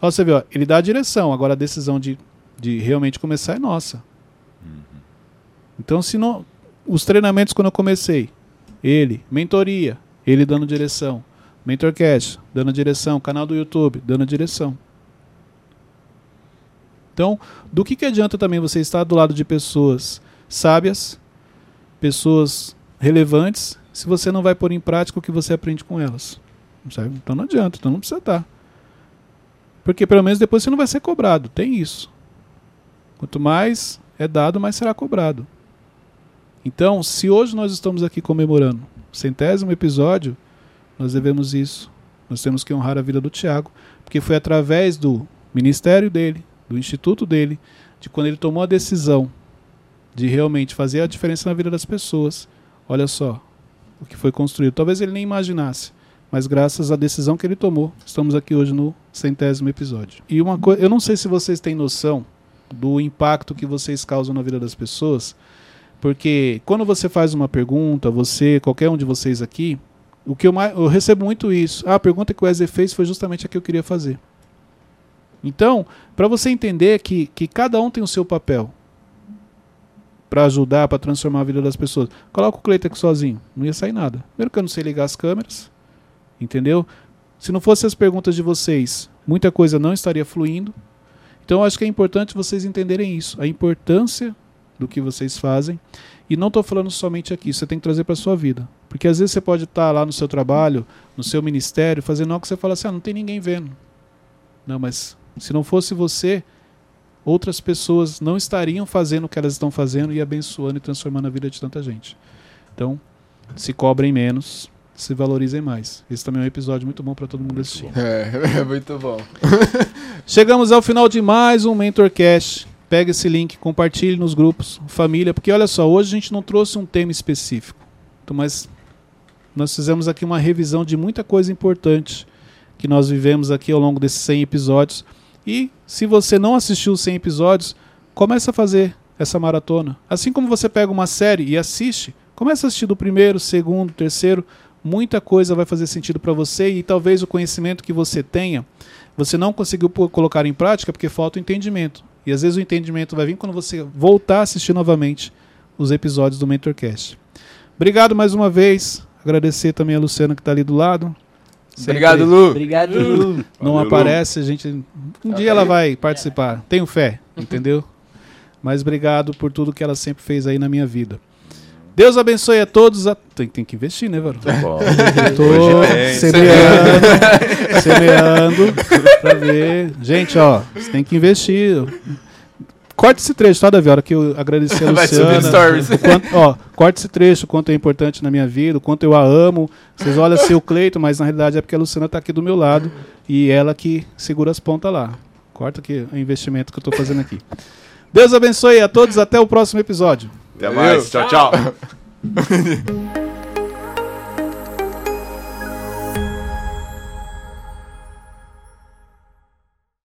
Ó, você vê, ó, ele dá a direção, agora a decisão de, de realmente começar é nossa. Então, se não. Os treinamentos quando eu comecei, ele, mentoria, ele dando direção. Mentorcast, dando direção. Canal do YouTube, dando direção. Então, do que, que adianta também você estar do lado de pessoas sábias, pessoas relevantes, se você não vai pôr em prática o que você aprende com elas? Sabe? Então não adianta, então não precisa estar. Porque pelo menos depois você não vai ser cobrado. Tem isso. Quanto mais é dado, mais será cobrado. Então, se hoje nós estamos aqui comemorando o centésimo episódio, nós devemos isso. Nós temos que honrar a vida do Tiago, porque foi através do ministério dele, do instituto dele, de quando ele tomou a decisão de realmente fazer a diferença na vida das pessoas. Olha só o que foi construído. Talvez ele nem imaginasse, mas graças à decisão que ele tomou, estamos aqui hoje no centésimo episódio. E uma coisa, eu não sei se vocês têm noção do impacto que vocês causam na vida das pessoas, porque quando você faz uma pergunta, você, qualquer um de vocês aqui, O que eu, mais, eu recebo muito isso. Ah, a pergunta que o Wesley fez foi justamente a que eu queria fazer. Então, para você entender que, que cada um tem o seu papel para ajudar, para transformar a vida das pessoas. Coloca o Cleiton aqui sozinho, não ia sair nada. Primeiro que eu não sei ligar as câmeras, entendeu? Se não fossem as perguntas de vocês, muita coisa não estaria fluindo. Então, acho que é importante vocês entenderem isso, a importância do que vocês fazem. E não estou falando somente aqui, você tem que trazer para sua vida. Porque às vezes você pode estar tá lá no seu trabalho, no seu ministério, fazendo algo que você fala assim: ah, não tem ninguém vendo. Não, mas se não fosse você, outras pessoas não estariam fazendo o que elas estão fazendo e abençoando e transformando a vida de tanta gente. Então, se cobrem menos, se valorizem mais. Esse também é um episódio muito bom para todo mundo assistir. É, é muito bom. Chegamos ao final de mais um Mentorcast. Pega esse link, compartilhe nos grupos, família, porque olha só, hoje a gente não trouxe um tema específico, mas nós fizemos aqui uma revisão de muita coisa importante que nós vivemos aqui ao longo desses 100 episódios. E se você não assistiu os 100 episódios, comece a fazer essa maratona. Assim como você pega uma série e assiste, comece a assistir do primeiro, segundo, terceiro, muita coisa vai fazer sentido para você e talvez o conhecimento que você tenha, você não conseguiu colocar em prática porque falta o entendimento. E às vezes o entendimento vai vir quando você voltar a assistir novamente os episódios do Mentorcast. Obrigado mais uma vez. Agradecer também a Luciana que está ali do lado. Sempre Obrigado, Lu. Obrigado, Lu. Não Valeu, aparece, a gente. Um dia ela vai participar. Tenho fé, entendeu? Mas obrigado por tudo que ela sempre fez aí na minha vida. Deus abençoe a todos. A... Tem, tem que investir, né, Varão? Tá bom. Tô semeando, semeando pra ver. Gente, ó, você tem que investir. Corta esse trecho, tá, Davi? A hora que eu agradecer a Vai Luciana. quanto- ó, corta esse trecho, o quanto é importante na minha vida, o quanto eu a amo. Vocês olham assim o Cleito, mas na realidade é porque a Luciana tá aqui do meu lado e ela que segura as pontas lá. Corta aqui o investimento que eu tô fazendo aqui. Deus abençoe a todos, até o próximo episódio. Até mais. Tchau, tchau.